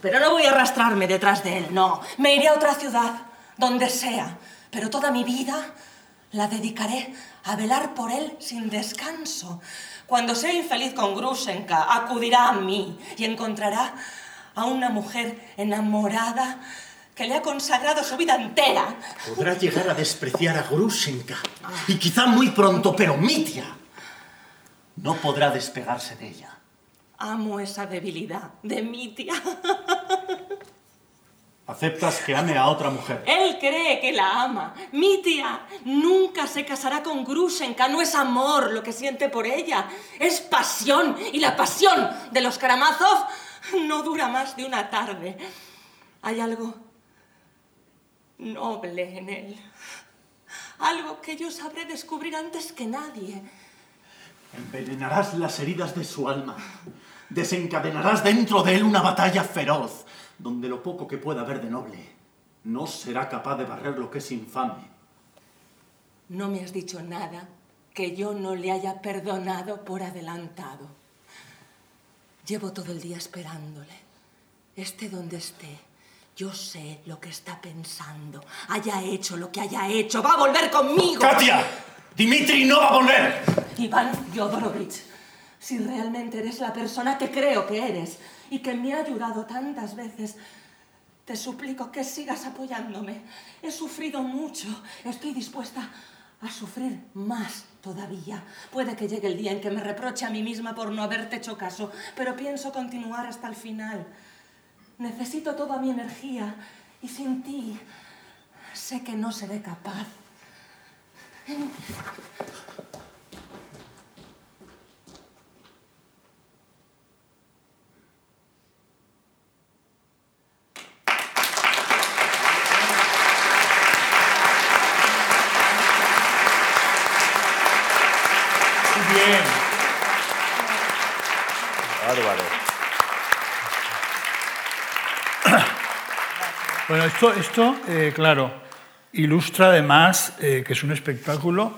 Pero no voy a arrastrarme detrás de él, no. Me iré a otra ciudad, donde sea. Pero toda mi vida la dedicaré a velar por él sin descanso. Cuando sea infeliz con Grusenka, acudirá a mí y encontrará a una mujer enamorada que le ha consagrado su vida entera. Podrá llegar a despreciar a Grusenka. Y quizá muy pronto, pero Mitia no podrá despegarse de ella. Amo esa debilidad de Mitia. ¿Aceptas que ame a otra mujer? Él cree que la ama. Mitia nunca se casará con Grusenka. No es amor lo que siente por ella. Es pasión. Y la pasión de los Karamazov no dura más de una tarde. Hay algo noble en él. Algo que yo sabré descubrir antes que nadie. Envenenarás las heridas de su alma. Desencadenarás dentro de él una batalla feroz, donde lo poco que pueda haber de noble no será capaz de barrer lo que es infame. No me has dicho nada que yo no le haya perdonado por adelantado. Llevo todo el día esperándole. Esté donde esté. Yo sé lo que está pensando. Haya hecho lo que haya hecho. Va a volver conmigo. ¡Katia! ¡Dimitri no va a volver! Iván Yodorovich, si realmente eres la persona que creo que eres y que me ha ayudado tantas veces, te suplico que sigas apoyándome. He sufrido mucho. Estoy dispuesta a sufrir más todavía. Puede que llegue el día en que me reproche a mí misma por no haberte hecho caso, pero pienso continuar hasta el final. Necesito toda mi energía y sin ti sé que no seré capaz. Bueno, esto, esto eh, claro, ilustra además eh, que es un espectáculo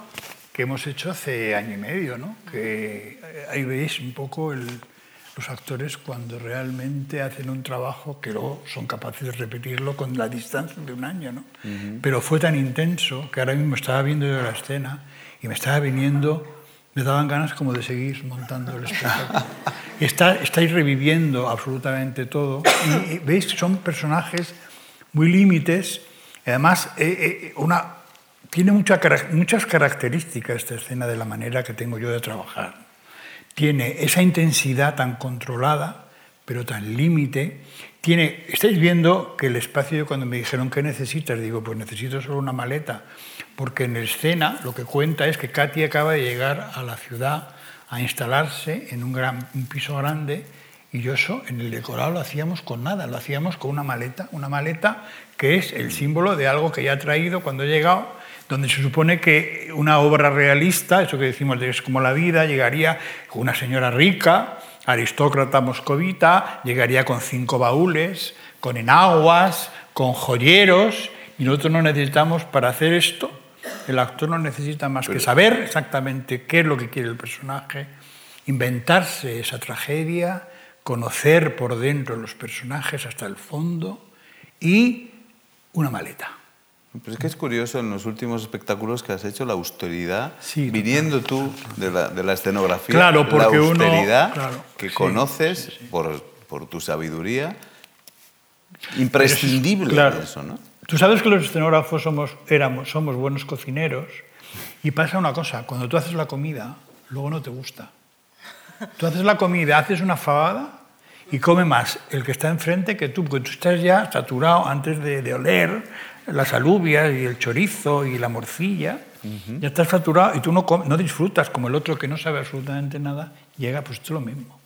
que hemos hecho hace año y medio, ¿no? Que eh, ahí veis un poco los actores cuando realmente hacen un trabajo que luego son capaces de repetirlo con la distancia de un año, ¿no? Pero fue tan intenso que ahora mismo estaba viendo yo la escena y me estaba viniendo, me daban ganas como de seguir montando el espectáculo. Está, estáis reviviendo absolutamente todo y, y veis que son personajes muy límites. Además, eh, eh, tiene mucha, muchas características esta escena de la manera que tengo yo de trabajar. Tiene esa intensidad tan controlada, pero tan límite. Tiene, estáis viendo que el espacio, cuando me dijeron qué necesitas, digo, pues necesito solo una maleta, porque en la escena lo que cuenta es que Katy acaba de llegar a la ciudad a instalarse en un, gran, un piso grande y yo eso en el decorado lo hacíamos con nada, lo hacíamos con una maleta, una maleta que es el símbolo de algo que ya ha traído cuando he llegado, donde se supone que una obra realista, eso que decimos de es como la vida, llegaría con una señora rica, aristócrata moscovita, llegaría con cinco baúles, con enaguas, con joyeros, y nosotros no necesitamos para hacer esto, el actor no necesita más que saber exactamente qué es lo que quiere el personaje, inventarse esa tragedia, conocer por dentro los personajes hasta el fondo y una maleta. Pues es que es curioso en los últimos espectáculos que has hecho la austeridad, viniendo tú de la, de la, escenografía, claro, porque la austeridad uno, que conoces Por, por, tu sabiduría, imprescindible claro. eso, ¿no? Tú sabes que los escenógrafos somos, éramos, somos buenos cocineros y pasa una cosa, cuando tú haces la comida, luego no te gusta. Tú haces la comida, haces una fabada y come más el que está enfrente que tú, porque tú estás ya saturado antes de, de oler las alubias y el chorizo y la morcilla, ya estás saturado y tú no, no disfrutas como el otro que no sabe absolutamente nada, llega, pues esto es lo mismo.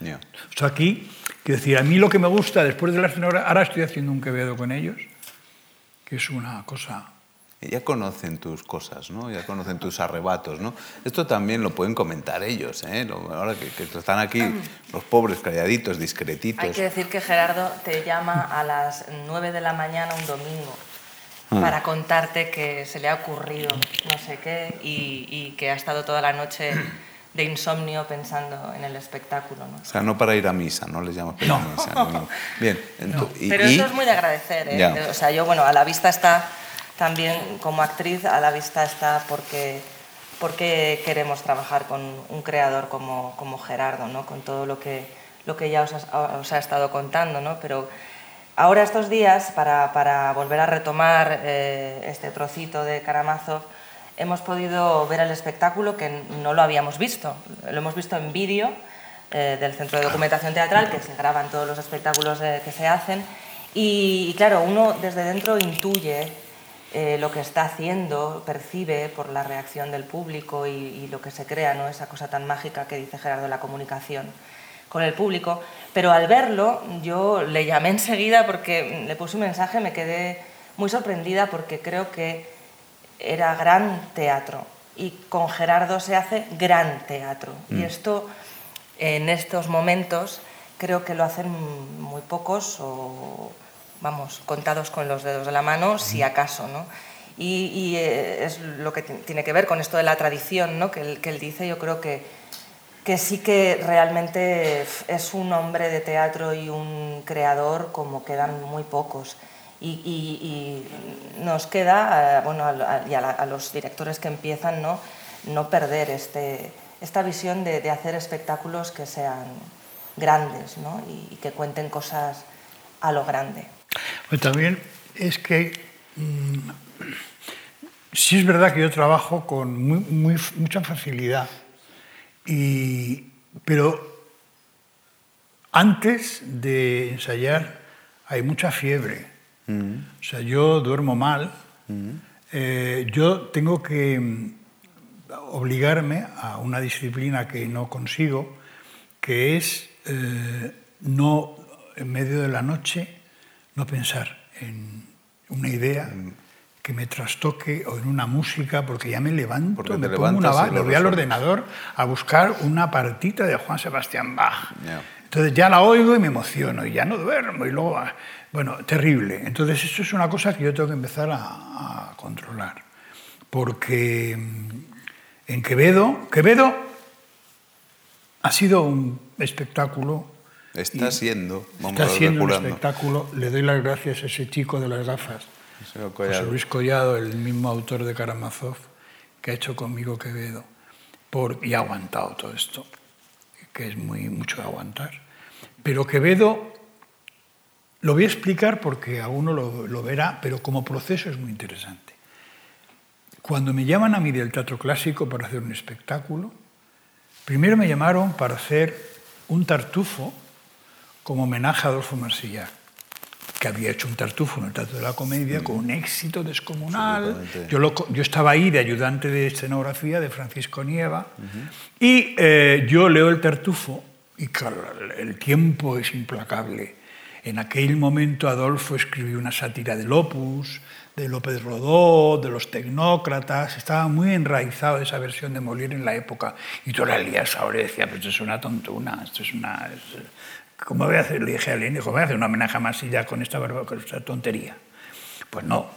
Yeah. O sea, aquí, quiero decir, a mí lo que me gusta después de la escenografía, ahora estoy haciendo un quevedo con ellos, que es una cosa ya conocen tus cosas, ¿no? ya conocen tus arrebatos. ¿no? Esto también lo pueden comentar ellos, ¿eh? ahora que, que, están aquí los pobres calladitos, discretitos. Hay que decir que Gerardo te llama a las 9 de la mañana un domingo ah. para contarte que se le ha ocurrido no sé qué y, y, que ha estado toda la noche de insomnio pensando en el espectáculo. ¿no? O sea, no para ir a misa, no les llamo para ir a misa. No, no. Bien, no. Y, Pero eso es muy de agradecer. ¿eh? O sea, yo, bueno, a la vista está también como actriz a la vista está porque, porque queremos trabajar con un creador como, como Gerardo, ¿no? con todo lo que, lo que ya os ha, os ha estado contando. ¿no? Pero ahora estos días, para, para volver a retomar eh, este trocito de Karamazov, hemos podido ver el espectáculo que no lo habíamos visto. Lo hemos visto en vídeo eh, del Centro de Documentación Teatral, que se graban todos los espectáculos eh, que se hacen. Y, y, claro, uno desde dentro intuye eh, lo que está haciendo, percibe por la reacción del público y, y, lo que se crea, ¿no? esa cosa tan mágica que dice Gerardo, la comunicación con el público. Pero al verlo, yo le llamé enseguida porque le puse un mensaje, me quedé muy sorprendida porque creo que era gran teatro y con Gerardo se hace gran teatro. Mm. Y esto, en estos momentos, creo que lo hacen muy pocos o vamos, contados con los dedos de la mano, si acaso, ¿no? Y, y eh, es lo que tiene que ver con esto de la tradición, ¿no? Que él, que él dice, yo creo que, que sí que realmente es un hombre de teatro y un creador como quedan muy pocos. Y, y, y nos queda, eh, bueno, a, y a, la, a, los directores que empiezan, ¿no? no perder este, esta visión de, de, hacer espectáculos que sean grandes ¿no? y, y que cuenten cosas a lo grande. Pues también es que mmm, sí es verdad que yo trabajo con muy, muy, mucha facilidad, y, pero antes de ensayar hay mucha fiebre. Mm. O sea, yo duermo mal. Mm. Eh, yo tengo que mm, obligarme a una disciplina que no consigo, que es eh, no en medio de la noche no pensar en una idea que me trastoque o en una música, porque ya me levanto, porque me pongo una me voy al ordenador a buscar una partita de Juan Sebastián Bach. Yeah. Entonces ya la oigo y me emociono y ya no duermo y luego, bueno, terrible. Entonces eso es una cosa que yo tengo que empezar a, a controlar, porque mm, en Quevedo, Quevedo ha sido un espectáculo Está siendo. Vamos está siendo un espectáculo. Le doy las gracias a ese chico de las gafas, José Luis Collado, el mismo autor de Karamazov, que ha hecho conmigo Quevedo, por, y ha aguantado todo esto, que es muy mucho de aguantar. Pero Quevedo lo voy a explicar porque a uno lo, lo verá, pero como proceso es muy interesante. Cuando me llaman a mí del teatro clásico para hacer un espectáculo, primero me llamaron para hacer un tartufo como homenaje a Adolfo Marsilla, que había hecho un tartufo en el Teatro de la Comedia con un éxito descomunal. Yo, lo, yo, estaba ahí de ayudante de escenografía de Francisco Nieva uh -huh. y eh, yo leo el tartufo y claro, el tiempo es implacable. En aquel momento Adolfo escribió una sátira del opus, de López Rodó, de los tecnócratas, estaba muy enraizado esa versión de Molière en la época. Y tú la lías ahora y decía, pues esto es una tontuna, esto es una... Es, ¿Cómo voy a hacer? Le dije a Lenin, ¿cómo voy a hacer un homenaje a Marsilla con esta, con esta tontería? Pues no.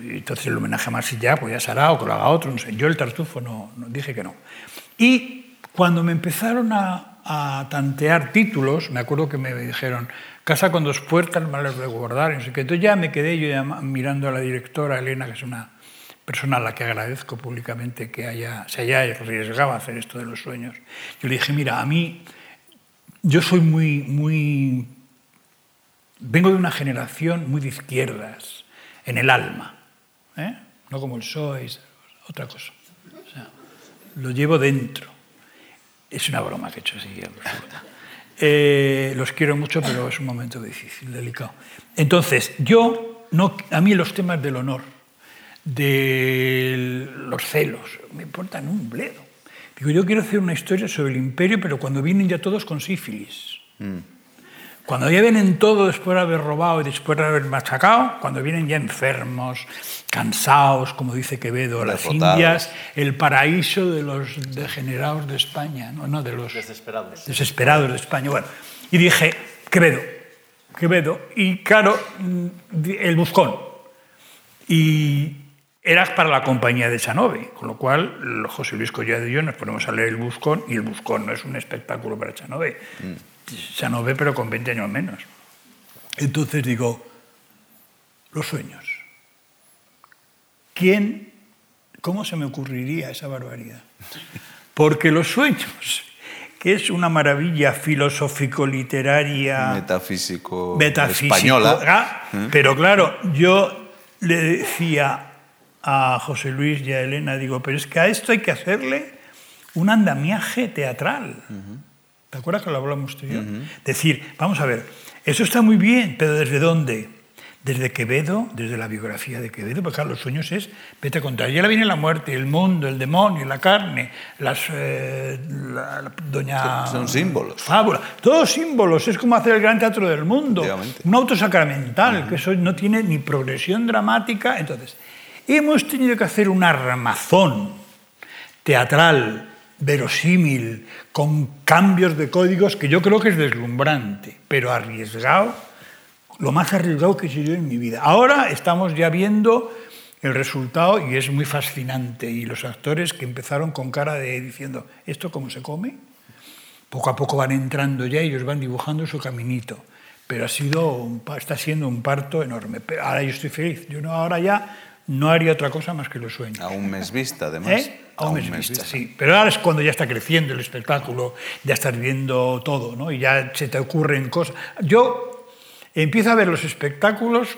Entonces el homenaje a Marsilla, pues ya será, o que lo haga otro, no sé. Yo el tartufo no, no dije que no. Y cuando me empezaron a, a tantear títulos, me acuerdo que me dijeron, casa con dos puertas, malas de guardar, no sé qué. Entonces ya me quedé yo mirando a la directora Elena, que es una persona a la que agradezco públicamente que haya, se haya arriesgado a hacer esto de los sueños. Yo le dije, mira, a mí, yo soy muy, muy, vengo de una generación muy de izquierdas, en el alma, ¿eh? no como el PSOE, otra cosa. O sea, lo llevo dentro. Es una broma que he hecho así. Eh, los quiero mucho, pero es un momento difícil, delicado. Entonces, yo, no, a mí los temas del honor, de los celos, me importan un bledo. Digo, yo quiero hacer una historia sobre el imperio, pero cuando vienen ya todos con sífilis. Mm. Cuando ya vienen todos después de haber robado y después de haber machacado, cuando vienen ya enfermos, cansados, como dice Quevedo, las Indias, el paraíso de los degenerados de España, no, no de los desesperados. desesperados de España. Bueno, y dije, Quevedo, Quevedo, y claro, el Buscón. Y era para la compañía de Chanove, con lo cual José Luis Collado y yo nos ponemos a leer el Buscón, y el Buscón no es un espectáculo para Chanove. Mm pero con 20 años menos. Entonces digo, los sueños. ¿Quién, cómo se me ocurriría esa barbaridad? Porque los sueños, que es una maravilla filosófico-literaria, metafísico, metafísico española. Ah, ¿Eh? Pero claro, yo le decía a José Luis y a Elena, digo, pero es que a esto hay que hacerle un andamiaje teatral. ¿Te acuerdas que lo hablamos tú y yo? Decir, vamos a ver, eso está muy bien, pero ¿desde dónde? Desde Quevedo, desde la biografía de Quevedo, porque claro, los sueños es, vete a contar, ya le viene la muerte, el mundo, el demonio, la carne, las, eh, la, doña... Son símbolos. Fábula, todos símbolos, es como hacer el gran teatro del mundo, un auto sacramental, que eso no tiene ni progresión dramática. Entonces, hemos tenido que hacer un armazón teatral, verosímil, con cambios de códigos que yo creo que es deslumbrante, pero arriesgado, lo más arriesgado que he hecho yo en mi vida. Ahora estamos ya viendo el resultado y es muy fascinante. Y los actores que empezaron con cara de diciendo, ¿esto cómo se come? Poco a poco van entrando ya y ellos van dibujando su caminito. Pero ha sido está siendo un parto enorme. Pero ahora yo estoy feliz. Yo no, ahora ya no haría otra cosa más que los sueños. A un mes vista, además. ¿Eh? A un, mes, vista, sí. Pero ahora es cuando ya está creciendo el espectáculo, ya estás viendo todo, ¿no? Y ya se te ocurren cosas. Yo empiezo a ver los espectáculos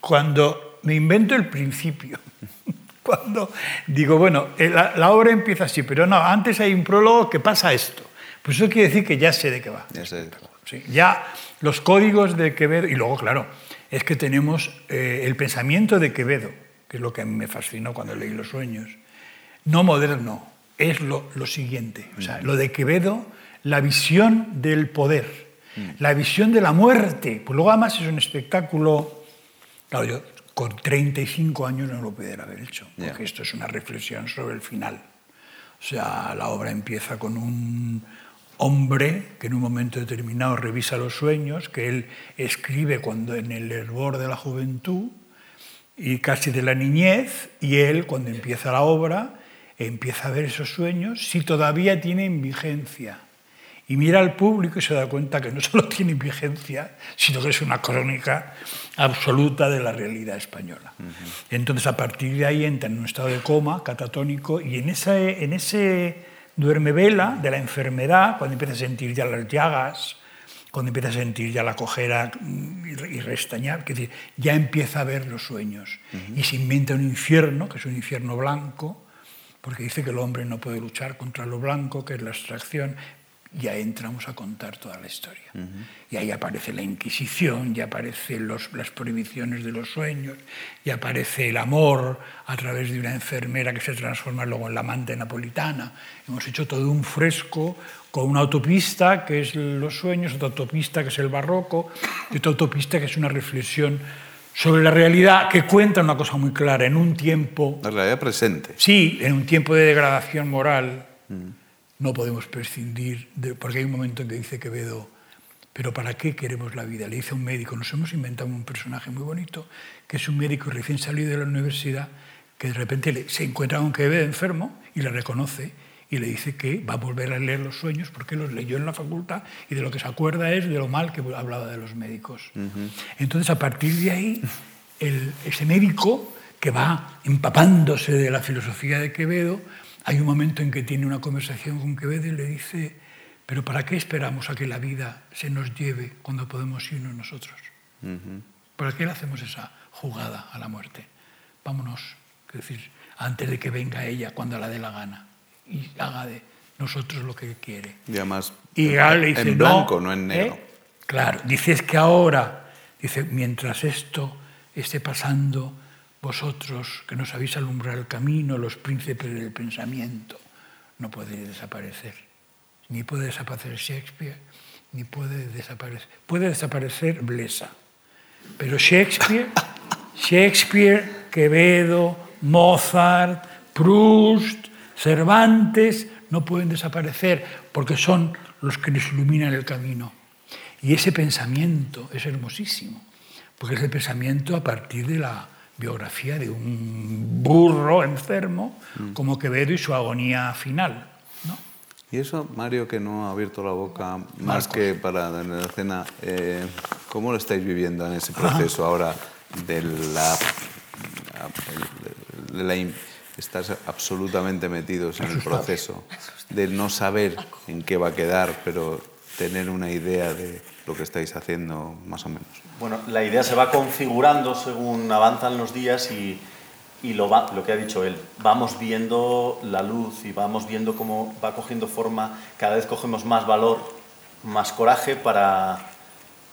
cuando me invento el principio. cuando digo, bueno, eh, la, obra empieza así, pero no, antes hay un prólogo que pasa esto. Pues eso quiere decir que ya sé de qué va. Ya sé. Sí, ya los códigos de Quevedo, y luego, claro, es que tenemos eh, el pensamiento de Quevedo que es lo que a mí me fascinó cuando leí Los Sueños, no moderno, es lo, siguiente. O sea, lo de Quevedo, la visión del poder, la visión de la muerte. Pues luego además es un espectáculo, claro, yo con 35 años no lo pudiera haber hecho, porque esto es una reflexión sobre el final. O sea, la obra empieza con un hombre que en un momento determinado revisa los sueños, que él escribe cuando en el hervor de la juventud, y casi de la niñez, y él, cuando empieza la obra, empieza a ver esos sueños si todavía tienen vigencia. Y mira al público y se da cuenta que no solo tienen vigencia, sino que es una crónica absoluta de la realidad española. Entonces, a partir de ahí entra en un estado de coma catatónico y en ese, en ese duerme vela de la enfermedad, cuando empieza a sentir ya las llagas, cuando empieza a sentir ya la cojera y restañar, que decir, ya empieza a ver los sueños. Y se inventa un infierno, que es un infierno blanco, porque dice que el hombre no puede luchar contra lo blanco, que es la abstracción, ya entramos a contar toda la historia. Y ahí aparece la Inquisición, ya aparecen las prohibiciones de los sueños, ya aparece el amor a través de una enfermera que se transforma luego en la amante napolitana. Hemos hecho todo un fresco con una autopista que es los sueños, otra autopista que es el barroco, y otra autopista que es una reflexión sobre la realidad que cuenta una cosa muy clara, en un tiempo... La realidad presente. Sí, en un tiempo de degradación moral. No podemos prescindir, de, porque hay un momento en que dice Quevedo, pero ¿para qué queremos la vida? Le dice a un médico, nos hemos inventado un personaje muy bonito, que es un médico recién salido de la universidad, que de repente se encuentra con Quevedo enfermo y le reconoce y le dice que va a volver a leer los sueños porque los leyó en la facultad y de lo que se acuerda es de lo mal que hablaba de los médicos. Entonces, a partir de ahí, ese médico que va empapándose de la filosofía de Quevedo, hay un momento en que tiene una conversación con Quevedo y le dice, pero ¿para qué esperamos a que la vida se nos lleve cuando podemos irnos nosotros? ¿Para qué le hacemos esa jugada a la muerte? Vámonos, es decir, antes de que venga ella cuando la dé la gana y haga de nosotros lo que quiere. Y además, y le dice, en blanco, no, en negro. ¿eh? Claro, dices que ahora, dice, mientras esto esté pasando, vosotros que nos habéis alumbrado el camino, los príncipes del pensamiento, no podéis desaparecer. Ni puede desaparecer Shakespeare, ni puede desaparecer. Puede desaparecer Blesa. Pero Shakespeare, Shakespeare, Quevedo, Mozart, Proust, Cervantes no pueden desaparecer porque son los que nos iluminan el camino. Y ese pensamiento es hermosísimo, porque es el pensamiento a partir de la biografía de un burro enfermo mm. como Quevedo y su agonía final. Y eso, Mario, que no ha abierto la boca más que para la cena, eh, ¿cómo lo estáis viviendo en ese proceso ahora de la, de la estás absolutamente metidos en el proceso, de no saber en qué va a quedar, pero tener una idea de lo que estáis haciendo más o menos. Bueno, la idea se va configurando según avanzan los días y, y lo, va, lo que ha dicho él, vamos viendo la luz y vamos viendo cómo va cogiendo forma, cada vez cogemos más valor, más coraje para,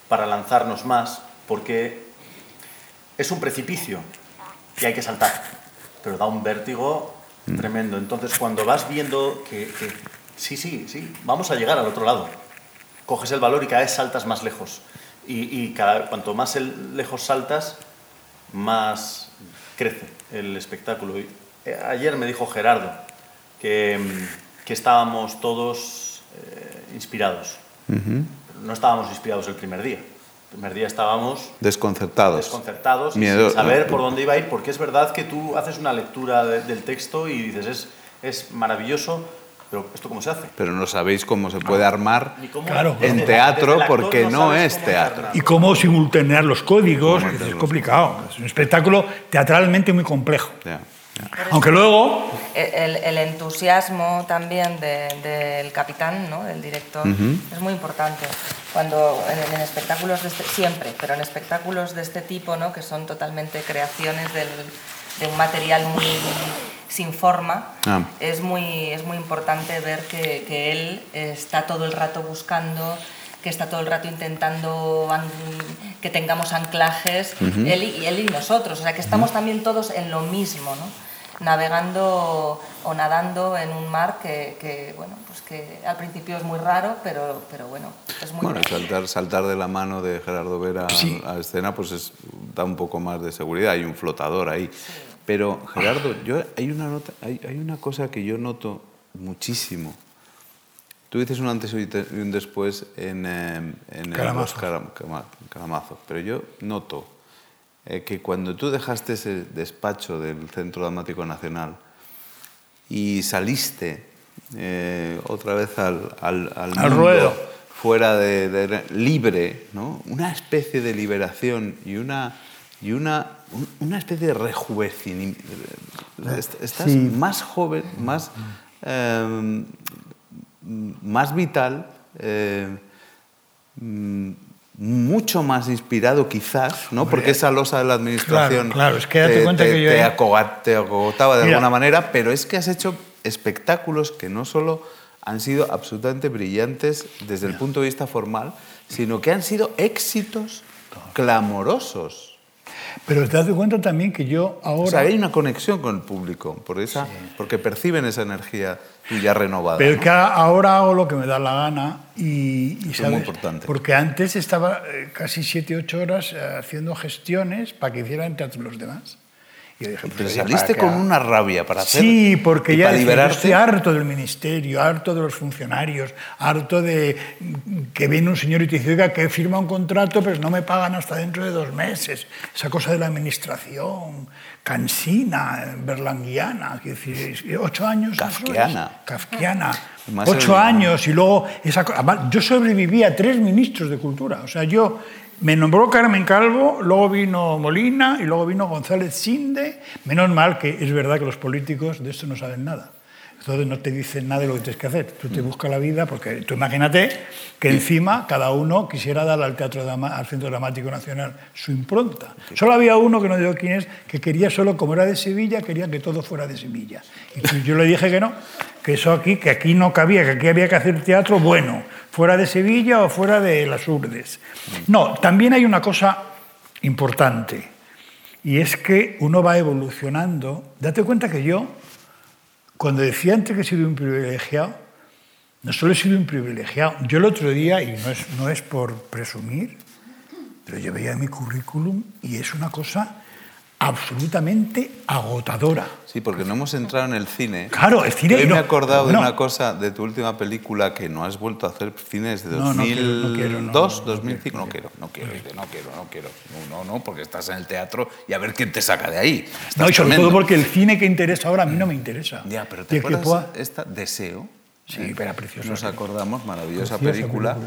para lanzarnos más, porque es un precipicio y hay que saltar pero da un vértigo mm. tremendo. Entonces, cuando vas viendo que, sí, sí, sí, vamos a llegar al otro lado, coges el valor y cada vez saltas más lejos. Y, cada, cuanto más lejos saltas, más crece el espectáculo. Y, eh, ayer me dijo Gerardo que, que estábamos todos eh, inspirados. No estábamos inspirados el primer día primer día estábamos desconcertados, desconcertados sin saber por dónde iba a ir, porque es verdad que tú haces una lectura del texto y dices, es, es maravilloso, pero ¿esto cómo se hace? Pero no sabéis cómo se puede armar en teatro porque no, es teatro. Y cómo simultanear los códigos, es complicado. Es un espectáculo teatralmente muy complejo. Aunque luego... El, entusiasmo también del capitán, ¿no? del director, es muy importante. Cuando en, espectáculos de este, siempre, pero en espectáculos de este tipo, ¿no? que son totalmente creaciones de un material muy sin forma, ah. es, muy, es muy importante ver que, que él está todo el rato buscando que está todo el rato intentando que tengamos anclajes, él, y, él y nosotros, o sea que estamos también todos en lo mismo, ¿no? navegando o nadando en un mar que, bueno, pues que al principio es muy raro, pero, pero bueno, es muy Bueno, saltar, saltar de la mano de Gerardo Vera a, escena pues es, da un poco más de seguridad, hay un flotador ahí. Pero Gerardo, yo, hay, una nota, hay, hay una cosa que yo noto muchísimo. Tú dices un antes y un después en, em, en Caramazo, pero yo noto eh, que cuando tú dejaste ese despacho del Centro Dramático Nacional y saliste eh, otra vez al, al, al, ruedo, fuera de, libre, ¿no? una especie de liberación y una, y una, una especie de rejuvenecimiento. Estás más joven, más... Em, más vital, eh, mm, mucho más inspirado quizás, ¿no? porque esa losa de la administración claro, es que te, cuenta que yo te, acogotaba de alguna manera, pero es que has hecho espectáculos que no solo han sido absolutamente brillantes desde el punto de vista formal, sino que han sido éxitos clamorosos. Pero te das cuenta también que yo ahora... O sea, hay una conexión con el público, por esa, porque perciben esa energía tuya renovada. Pero que ahora hago lo que me da la gana y, y es muy importante. Porque antes estaba eh, casi 7, 8 horas eh, haciendo gestiones para que hicieran teatro los demás. Pero saliste con una rabia para hacer. Sí, porque ya estoy harto del ministerio, harto de los funcionarios, harto de que viene un señor y te dice, oiga, que firma un contrato, pero no me pagan hasta dentro de dos meses. Esa cosa de la administración, cansina, berlanguiana, decir, ocho años. Kafkiana. Kafkiana. Ocho años y luego esa Yo sobreviví a tres ministros de cultura. O sea, yo me nombró Carmen Calvo, luego vino Molina y luego vino González Sinde. Menos mal que es verdad que los políticos de esto no saben nada. Entonces no te dicen nada de lo que tienes que hacer. Tú te mm. buscas la vida porque tú imagínate que encima cada uno quisiera dar al Teatro al Centro Dramático Nacional su impronta. Solo había uno que no digo quién es, que quería solo, como era de Sevilla, quería que todo fuera de Sevilla. Y yo le dije que no, que eso aquí, que aquí no cabía, que aquí había que hacer teatro bueno, fuera de Sevilla o fuera de las Urdes. No, también hay una cosa importante, y es que uno va evolucionando. Date cuenta que yo cuando decía antes que he sido un privilegiado, no solo he sido un privilegiado. Yo el otro día, y no es, no es por presumir, pero yo veía mi currículum y es una cosa absolutamente agotadora. Sí, porque no hemos entrado en el cine. Claro, el cine... Yo me he acordado de una cosa, de tu última película, que no has vuelto a hacer cines de 2002, 2005. No quiero, no quiero, no quiero, no quiero. No, no, porque estás en el teatro y a ver quién te saca de ahí. no, y sobre todo porque el cine que interesa ahora a mí no me interesa. Ya, pero ¿te acuerdas esta Deseo? Sí, pero preciosa. Nos acordamos, maravillosa película.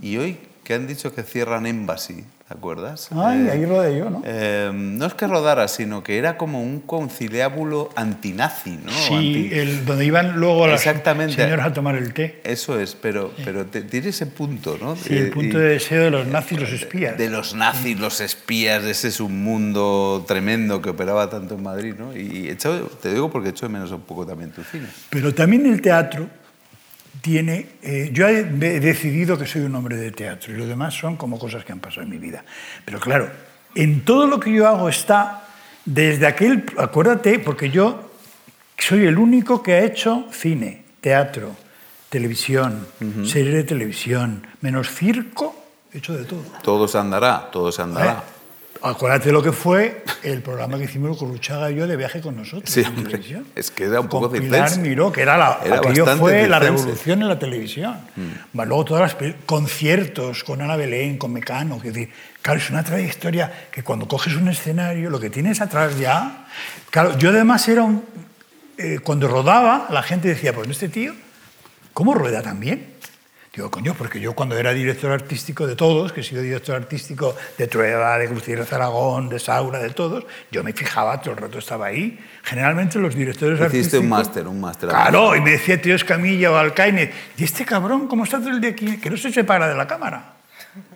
Y hoy que han dicho que cierran Embassy, ¿te acuerdas? Ay, ahí rodé yo, ¿no? Eh, no es que rodara, sino que era como un conciliábulo antinazi, ¿no? Sí, el, donde iban luego las señoras a tomar el té. Eso es, pero, pero tiene ese punto, ¿no? Sí, el punto de deseo de los nazis, los espías. De los nazis, los espías, ese es un mundo tremendo que operaba tanto en Madrid, ¿no? Y te digo porque echo de menos un poco también tu cine. Pero también el teatro tiene... Eh, yo he decidido que soy un hombre de teatro y lo demás son como cosas que han pasado en mi vida. Pero claro, en todo lo que yo hago está desde aquel... Acuérdate, porque yo soy el único que ha hecho cine, teatro, televisión, serie de televisión, menos circo, he hecho de todo. Todo se andará, todo se andará. ¿Eh? Acuérdate lo que fue el programa que hicimos con Luchaga y yo de viaje con nosotros sí, en televisión. Es que era un poco con Pilar Miró, que era la, aquello fue la revolución en la televisión. Mm. Luego todos los conciertos con Ana Belén, con Mecano. Que decir, claro, es una trayectoria que cuando coges un escenario, lo que tienes atrás ya. Claro, yo además era un. Eh, cuando rodaba, la gente decía, pues este tío, ¿cómo rueda tan bien? Digo, coño, porque yo cuando era director artístico de todos, que he sido director artístico de Trueba, de Gutiérrez Aragón, de Saura, de todos, yo me fijaba, todo el rato estaba ahí. Generalmente los directores Hiciste artísticos... un máster, un máster. Claro, y me decía tío Escamilla o Alcaine, ¿y este cabrón cómo está todo el día aquí? Que no se separa de la cámara.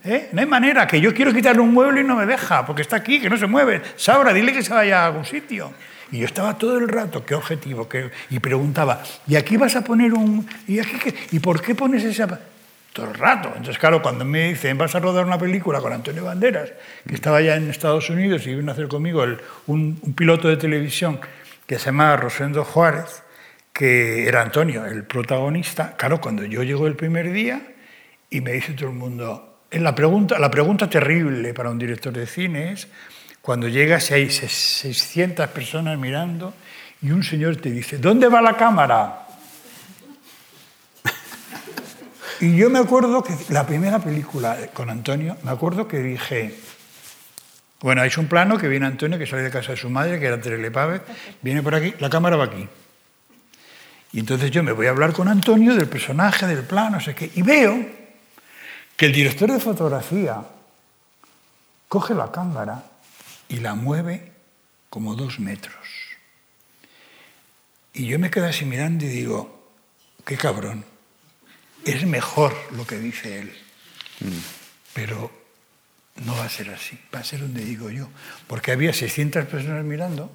¿Eh? No hay manera, que yo quiero quitarle un mueble y no me deja, porque está aquí, que no se mueve. Saura, dile que se vaya a algún sitio. Y yo estaba todo el rato, ¿qué objetivo? ¿Qué? Y preguntaba, ¿y aquí vas a poner un... ¿Y, aquí qué? ¿Y por qué pones esa...? Todo el rato. Entonces, claro, cuando me dicen, vas a rodar una película con Antonio Banderas, que estaba ya en Estados Unidos y vino a hacer conmigo un, piloto de televisión que se llamaba Rosendo Juárez, que era Antonio, el protagonista, claro, cuando yo llego el primer día y me dice todo el mundo, la pregunta, la pregunta terrible para un director de cine es, cuando llegas y hay 600 personas mirando y un señor te dice, ¿dónde va la cámara? Y yo me acuerdo que la primera película con Antonio, me acuerdo que dije, bueno, hay un plano que viene Antonio, que sale de casa de su madre, que era Terele Pávez, viene por aquí, la cámara va aquí. Y entonces yo me voy a hablar con Antonio del personaje, del plano, no sé qué, y veo que el director de fotografía coge la cámara y la mueve como dos metros. Y yo me quedo así mirando y digo, qué cabrón, es mejor lo que dice él. Mm. Pero no va a ser así, va a ser donde digo yo. Porque había 600 personas mirando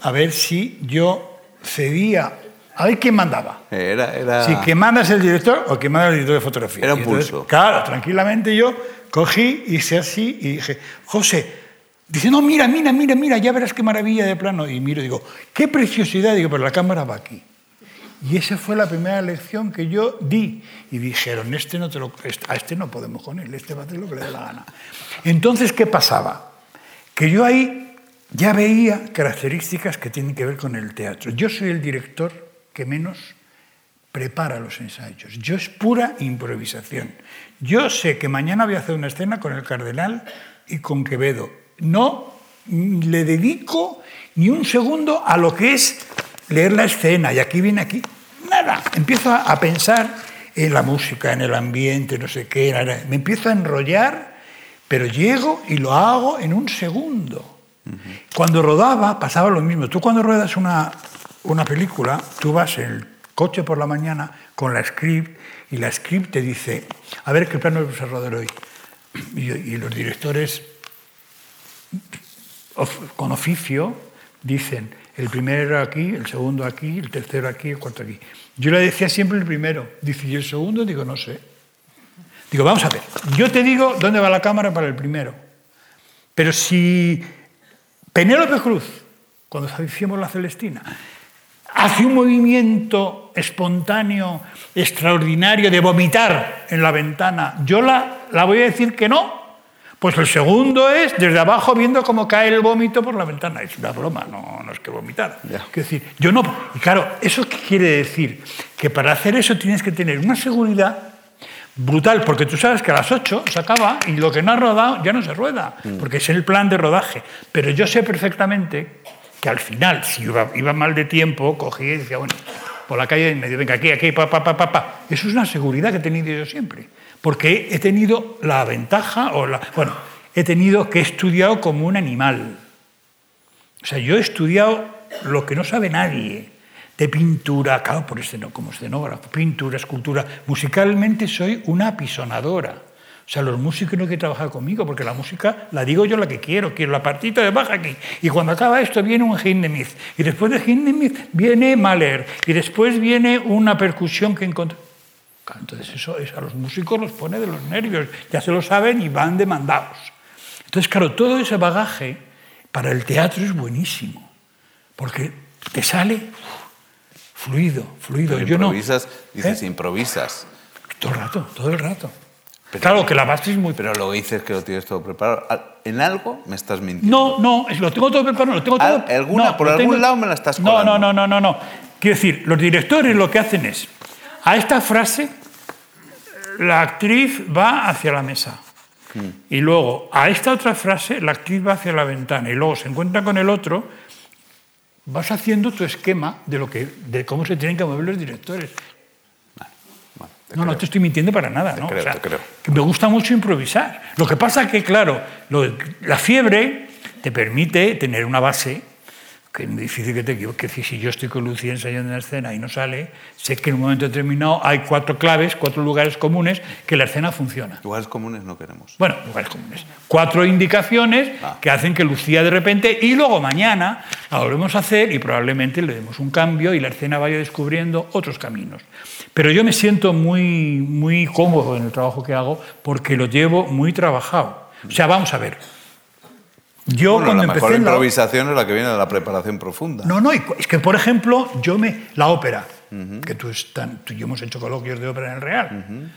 a ver si yo cedía a ver quién mandaba. Era, era... Si que mandas el director o que manda el director de fotografía. Era un pulso. Claro, tranquilamente yo cogí, hice así y dije, José, Dice, no, mira, mira, mira, mira, ya verás qué maravilla de plano. Y miro y digo, qué preciosidad. Digo, pero la cámara va aquí. Y esa fue la primera lección que yo di. Y dijeron, este no te lo, a este no podemos con él, este va a hacer lo que le dé la gana. Entonces, ¿qué pasaba? Que yo ahí ya veía características que tienen que ver con el teatro. Yo soy el director que menos prepara los ensayos. Yo es pura improvisación. Yo sé que mañana voy a hacer una escena con el cardenal y con Quevedo. No le dedico ni un segundo a lo que es leer la escena y aquí viene aquí. Nada. Empiezo a pensar en la música, en el ambiente, no sé qué. Me empiezo a enrollar, pero llego y lo hago en un segundo. Cuando rodaba pasaba lo mismo. Tú cuando ruedas una, una película, tú vas en el coche por la mañana con la script y la script te dice, a ver qué plano vamos a rodar hoy. Y, los directores con oficio dicen, el primero aquí, el segundo aquí, el tercero aquí, el cuarto aquí. Yo le decía siempre el primero. Dice, ¿y el segundo? Digo, no sé. Digo, vamos a ver. Yo te digo dónde va la cámara para el primero. Pero si Penélope Cruz, cuando hicimos la Celestina, hace un movimiento espontáneo, extraordinario, de vomitar en la ventana, yo la, la voy a decir que no. Pues el segundo es desde abajo viendo cómo cae el vómito por la ventana. Es una broma, no, no es que vomitar. decir, yo no. Y claro, ¿eso qué quiere decir? Que para hacer eso tienes que tener una seguridad brutal, porque tú sabes que a las 8 se acaba y lo que no ha rodado ya no se rueda, mm. porque es el plan de rodaje. Pero yo sé perfectamente que al final, si iba, mal de tiempo, cogía y decía, bueno, por la calle y me venga, aquí, aquí, pa, pa, pa, pa, pa. Eso es una seguridad que he tenido yo siempre, porque he tenido la ventaja, o la, bueno, he tenido que he estudiado como un animal. O sea, yo he estudiado lo que no sabe nadie de pintura, claro, por esceno, como escenógrafo, pintura, escultura. Musicalmente soy una apisonadora. O sea, los músicos no que trabajar conmigo, porque la música la digo yo la que quiero, quiero la partita de baja aquí. Y cuando acaba esto viene un Hindemith. Y después de Hindemith viene Mahler. Y después viene una percusión que encontré. Entonces eso, eso a los músicos los pone de los nervios, ya se lo saben y van demandados. Entonces, claro, todo ese bagaje para el teatro es buenísimo, porque te sale fluido, fluido. Yo improvisas, dices, ¿Eh? improvisas. Todo el rato, todo el rato. claro, que la base es muy... Pero lo dices que lo tienes todo preparado. ¿En algo me estás mintiendo? No, no, lo tengo todo preparado. Lo tengo todo... ¿Alguna, ¿Por algún lado me la estás colando? No, no, no, no, no. Quiero decir, los directores lo que hacen es, a esta frase, la actriz va hacia la mesa. Hmm. Y luego, a esta otra frase, la actriz va hacia la ventana. Y luego se encuentra con el otro vas haciendo tu esquema de, lo que, de cómo se tienen que mover los directores. no, no te estoy mintiendo para nada. ¿no? me gusta mucho improvisar. Lo que pasa es que, claro, la fiebre te permite tener una base que es muy difícil que te equivoques. Si yo estoy con Lucía ensayando una escena y no sale, sé que en un momento determinado hay cuatro claves, cuatro lugares comunes que la escena funciona. Lugares comunes no queremos. Bueno, lugares comunes. Cuatro indicaciones ah. que hacen que Lucía de repente, y luego mañana la volvemos a hacer y probablemente le demos un cambio y la escena vaya descubriendo otros caminos. Pero yo me siento muy, muy cómodo en el trabajo que hago porque lo llevo muy trabajado. O sea, vamos a ver. Yo cuando la mejor improvisación es la que viene de la preparación profunda. No, no, es que por ejemplo, yo me la ópera, que tú, están, tú, y yo hemos hecho coloquios de ópera en el Real.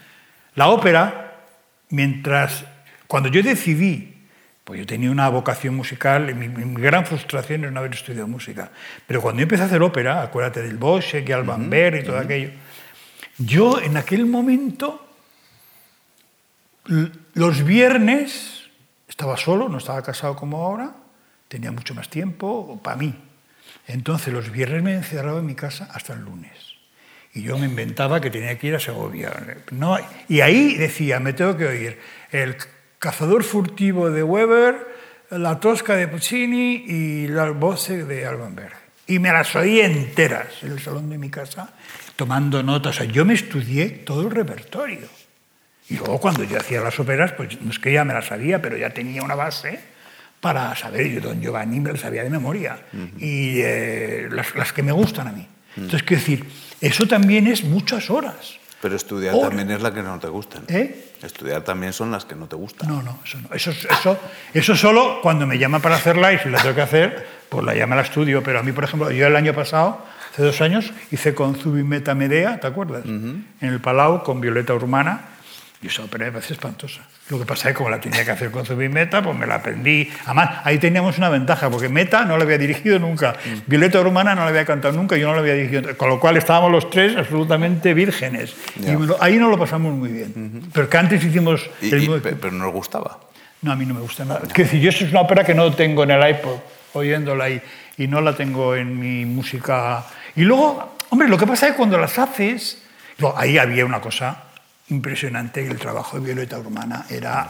La ópera, mientras cuando yo decidí, pues yo tenía una vocación musical, mi, mi, gran frustración es no haber estudiado música, pero cuando yo empecé a hacer ópera, acuérdate del Bosch, y Alban Berg y todo aquello, yo en aquel momento los viernes estaba solo, no estaba casado como ahora, tenía mucho más tiempo para mí. Entonces los viernes me encerraba en mi casa hasta el lunes. Y yo me inventaba que tenía que ir a Segovia. No, y ahí decía, me tengo que oír el cazador furtivo de Weber, la tosca de Puccini y la voce de Alban Berg. Y me las oí enteras en el salón de mi casa, tomando notas. O yo me estudié todo el repertorio. Y luego cuando yo hacía las óperas, pues no es que ya me las sabía, pero ya tenía una base para saber, yo Don Giovanni me lo sabía de memoria, y eh, las, que me gustan a mí. Entonces, quiero decir, eso también es muchas horas. Pero estudiar también es la que no te gustan. ¿Eh? Estudiar también son las que no te gustan. No, no, eso no. Eso, eso, eso solo cuando me llama para hacer live y la tengo que hacer, pues la llama al estudio. Pero a mí, por ejemplo, yo el año pasado, hace dos años, hice con Zubimeta Medea, ¿te acuerdas? En el Palau con Violeta Urbana Y esa ópera me parece espantosa. Lo que pasa es que como la tenía que hacer con Meta, pues me la aprendí. Además, ahí teníamos una ventaja, porque Meta no la había dirigido nunca. Mm. Violeta Romana no la había cantado nunca, yo no la había dirigido. Con lo cual estábamos los tres absolutamente vírgenes. Y ahí no lo pasamos muy bien. Pero que antes hicimos... pero nos gustaba. No, a mí no me gusta nada. Es decir, yo eso es una ópera que no tengo en el iPod, oyéndola y, y no la tengo en mi música. Y luego, hombre, lo que pasa es que cuando las haces... ahí había una cosa impresionante que el trabajo de Violeta Urbana era,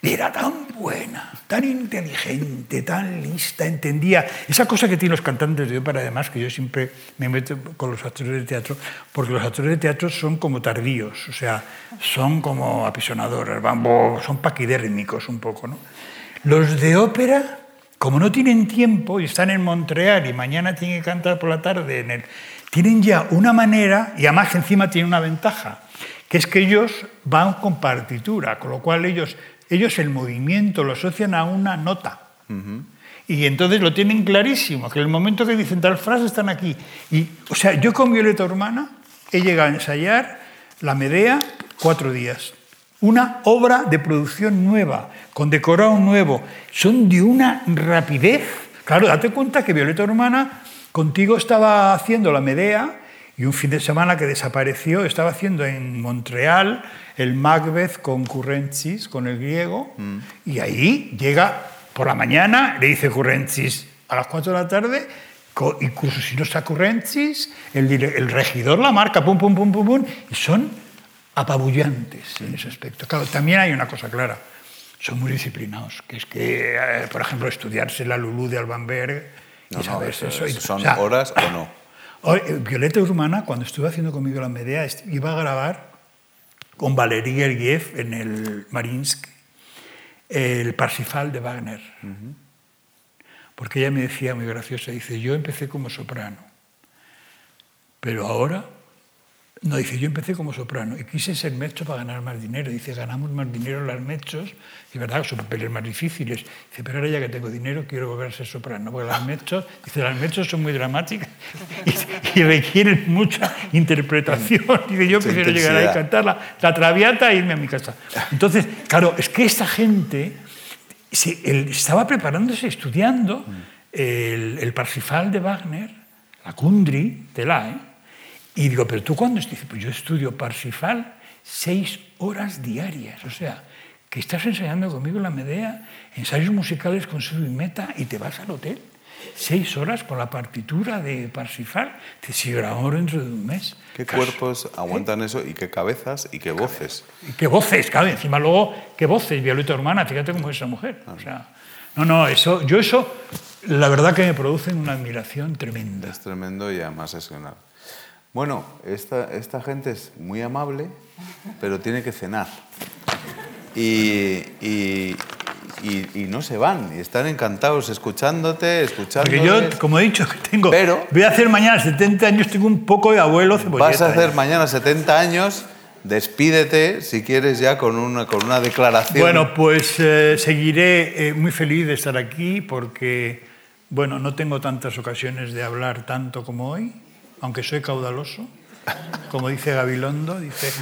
era tan buena, tan inteligente, tan lista, entendía esa cosa que tienen los cantantes de ópera, además, que yo siempre me meto con los actores de teatro, porque los actores de teatro son como tardíos, o sea, son como apisonadores, son paquidérmicos un poco. ¿no? Los de ópera, como no tienen tiempo y están en Montreal y mañana tienen que cantar por la tarde, en el, tienen ya una manera, y además encima tienen una ventaja, que es que ellos van con partitura, con lo cual ellos, ellos el movimiento lo asocian a una nota. Y entonces lo tienen clarísimo, que en el momento que dicen tal frase están aquí. Y, o sea, yo con Violeta Urbana he llegado a ensayar la Medea cuatro días. Una obra de producción nueva, con decorado nuevo. Son de una rapidez. Claro, date cuenta que Violeta Urbana contigo estaba haciendo la Medea y un fin de semana que desapareció, estaba haciendo en Montreal el Macbeth con Currentzis, con el griego, mm. y ahí llega por la mañana, le dice Currentzis a las 4 de la tarde, incluso si no está Currentzis, el, el regidor la marca, pum, pum, pum, pum, pum, y son apabullantes en ese aspecto. Claro, también hay una cosa clara, son muy disciplinados, que es que, eh, por ejemplo, estudiarse la Lulú de Albanberg y no, saber eso. ¿Son horas o no? Eh, Violeta Urbana, cuando estuve haciendo conmigo la Medea, iba a grabar con Valery Gergiev en el Marinsky el Parsifal de Wagner. Porque ella me decía muy graciosa, dice, yo empecé como soprano, pero ahora no, dice, yo empecé como soprano y quise ser mezzo para ganar más dinero. Dice, ganamos más dinero las mechos, y verdad, son papeles más difíciles. Dice, pero ahora ya que tengo dinero quiero volver a ser soprano, porque las mechos, dice, las mechos son muy dramáticas y, requieren mucha interpretación. Dice, yo prefiero llegar ahí, cantar la, la traviata e irme a mi casa. Entonces, claro, es que esta gente él estaba preparándose, estudiando el, el Parsifal de Wagner, la Kundry de la, ¿eh? Y digo, pero tú cuándo dices, pues yo estudio Parsifal seis horas diarias, o sea, que estás enseñando conmigo la Medea, ensayos musicales con su y meta y te vas al hotel. Seis horas con la partitura de Parsifal, te sigue grabamos dentro de un mes. ¿Qué cuerpos aguantan eso y qué cabezas y qué voces? Y qué voces, claro, encima luego, qué voces, Violeta Hermana, fíjate cómo es esa mujer. O sea, no, no, eso, yo eso, la verdad que me produce una admiración tremenda. Es tremendo y además es excepcional. Bueno, esta, esta gente es muy amable, pero tiene que cenar. Y, y, y, no se van, y están encantados escuchándote, escuchando. Porque yo, como he dicho, tengo. Pero, voy a hacer mañana 70 años, tengo un poco de abuelo cebolleta. Vas a hacer mañana 70 años, despídete, si quieres, ya con una, con una declaración. Bueno, pues eh, seguiré eh, muy feliz de estar aquí, porque, bueno, no tengo tantas ocasiones de hablar tanto como hoy aunque soy caudaloso, como dice Gabilondo, dice,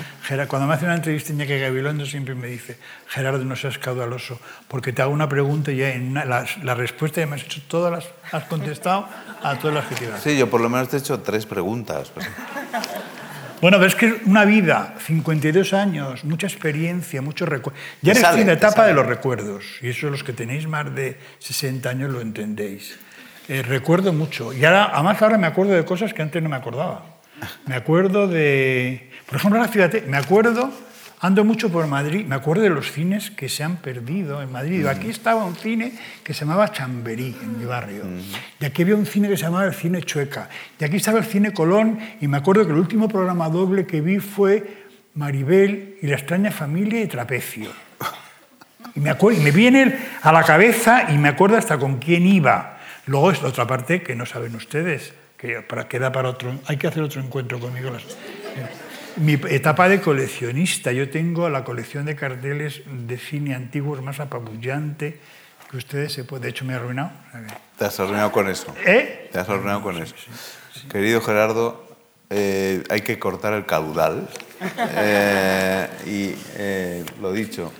cuando me hace una entrevista que Gabilondo siempre me dice, Gerardo, no seas caudaloso, porque te hago una pregunta y ya en la, respuesta ya me has hecho todas las, has contestado a todas las que te Sí, yo por lo menos te he hecho tres preguntas. Pues. Bueno, pero es que una vida, 52 años, mucha experiencia, muchos recuerdos. Ya estoy en la etapa de los recuerdos, y eso los que tenéis más de 60 años lo entendéis. Eh, recuerdo mucho. Y ahora, además ahora me acuerdo de cosas que antes no me acordaba. Me acuerdo de... Por ejemplo, ahora fíjate, me acuerdo, ando mucho por Madrid, me acuerdo de los cines que se han perdido en Madrid. Aquí estaba un cine que se llamaba Chamberí, en mi barrio. Y aquí había un cine que se llamaba el Cine Chueca. Y aquí estaba el Cine Colón, y me acuerdo que el último programa doble que vi fue Maribel y la extraña familia de Trapecio. Y me, acuerdo, y me viene a la cabeza y me acuerdo hasta con quién iba. Luego es la otra parte que no saben ustedes, que para, queda para otro, hay que hacer otro encuentro conmigo. Mi etapa de coleccionista, yo tengo la colección de carteles de cine antiguos más apabullante que ustedes se puede. De hecho, me he arruinado. Te has arruinado con eso. ¿Eh? Te has arruinado con eso. Querido Gerardo, eh, hay que cortar el caudal. Eh, y eh, lo dicho,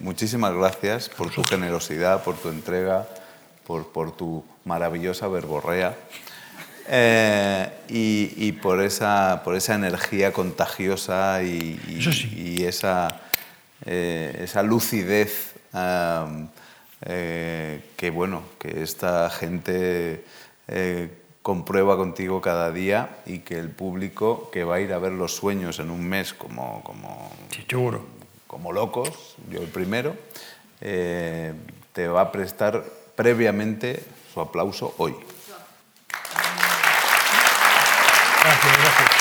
muchísimas gracias por tu generosidad, por tu entrega, por, por tu maravillosa verborrea. y, por, esa, por esa energía contagiosa y, y esa, esa lucidez que, bueno, que esta gente comprueba contigo cada día y que el público que va a ir a ver los sueños en un mes como, como, como locos, yo el primero, eh, te va a prestar previamente su aplauso hoy. Gracias, gracias.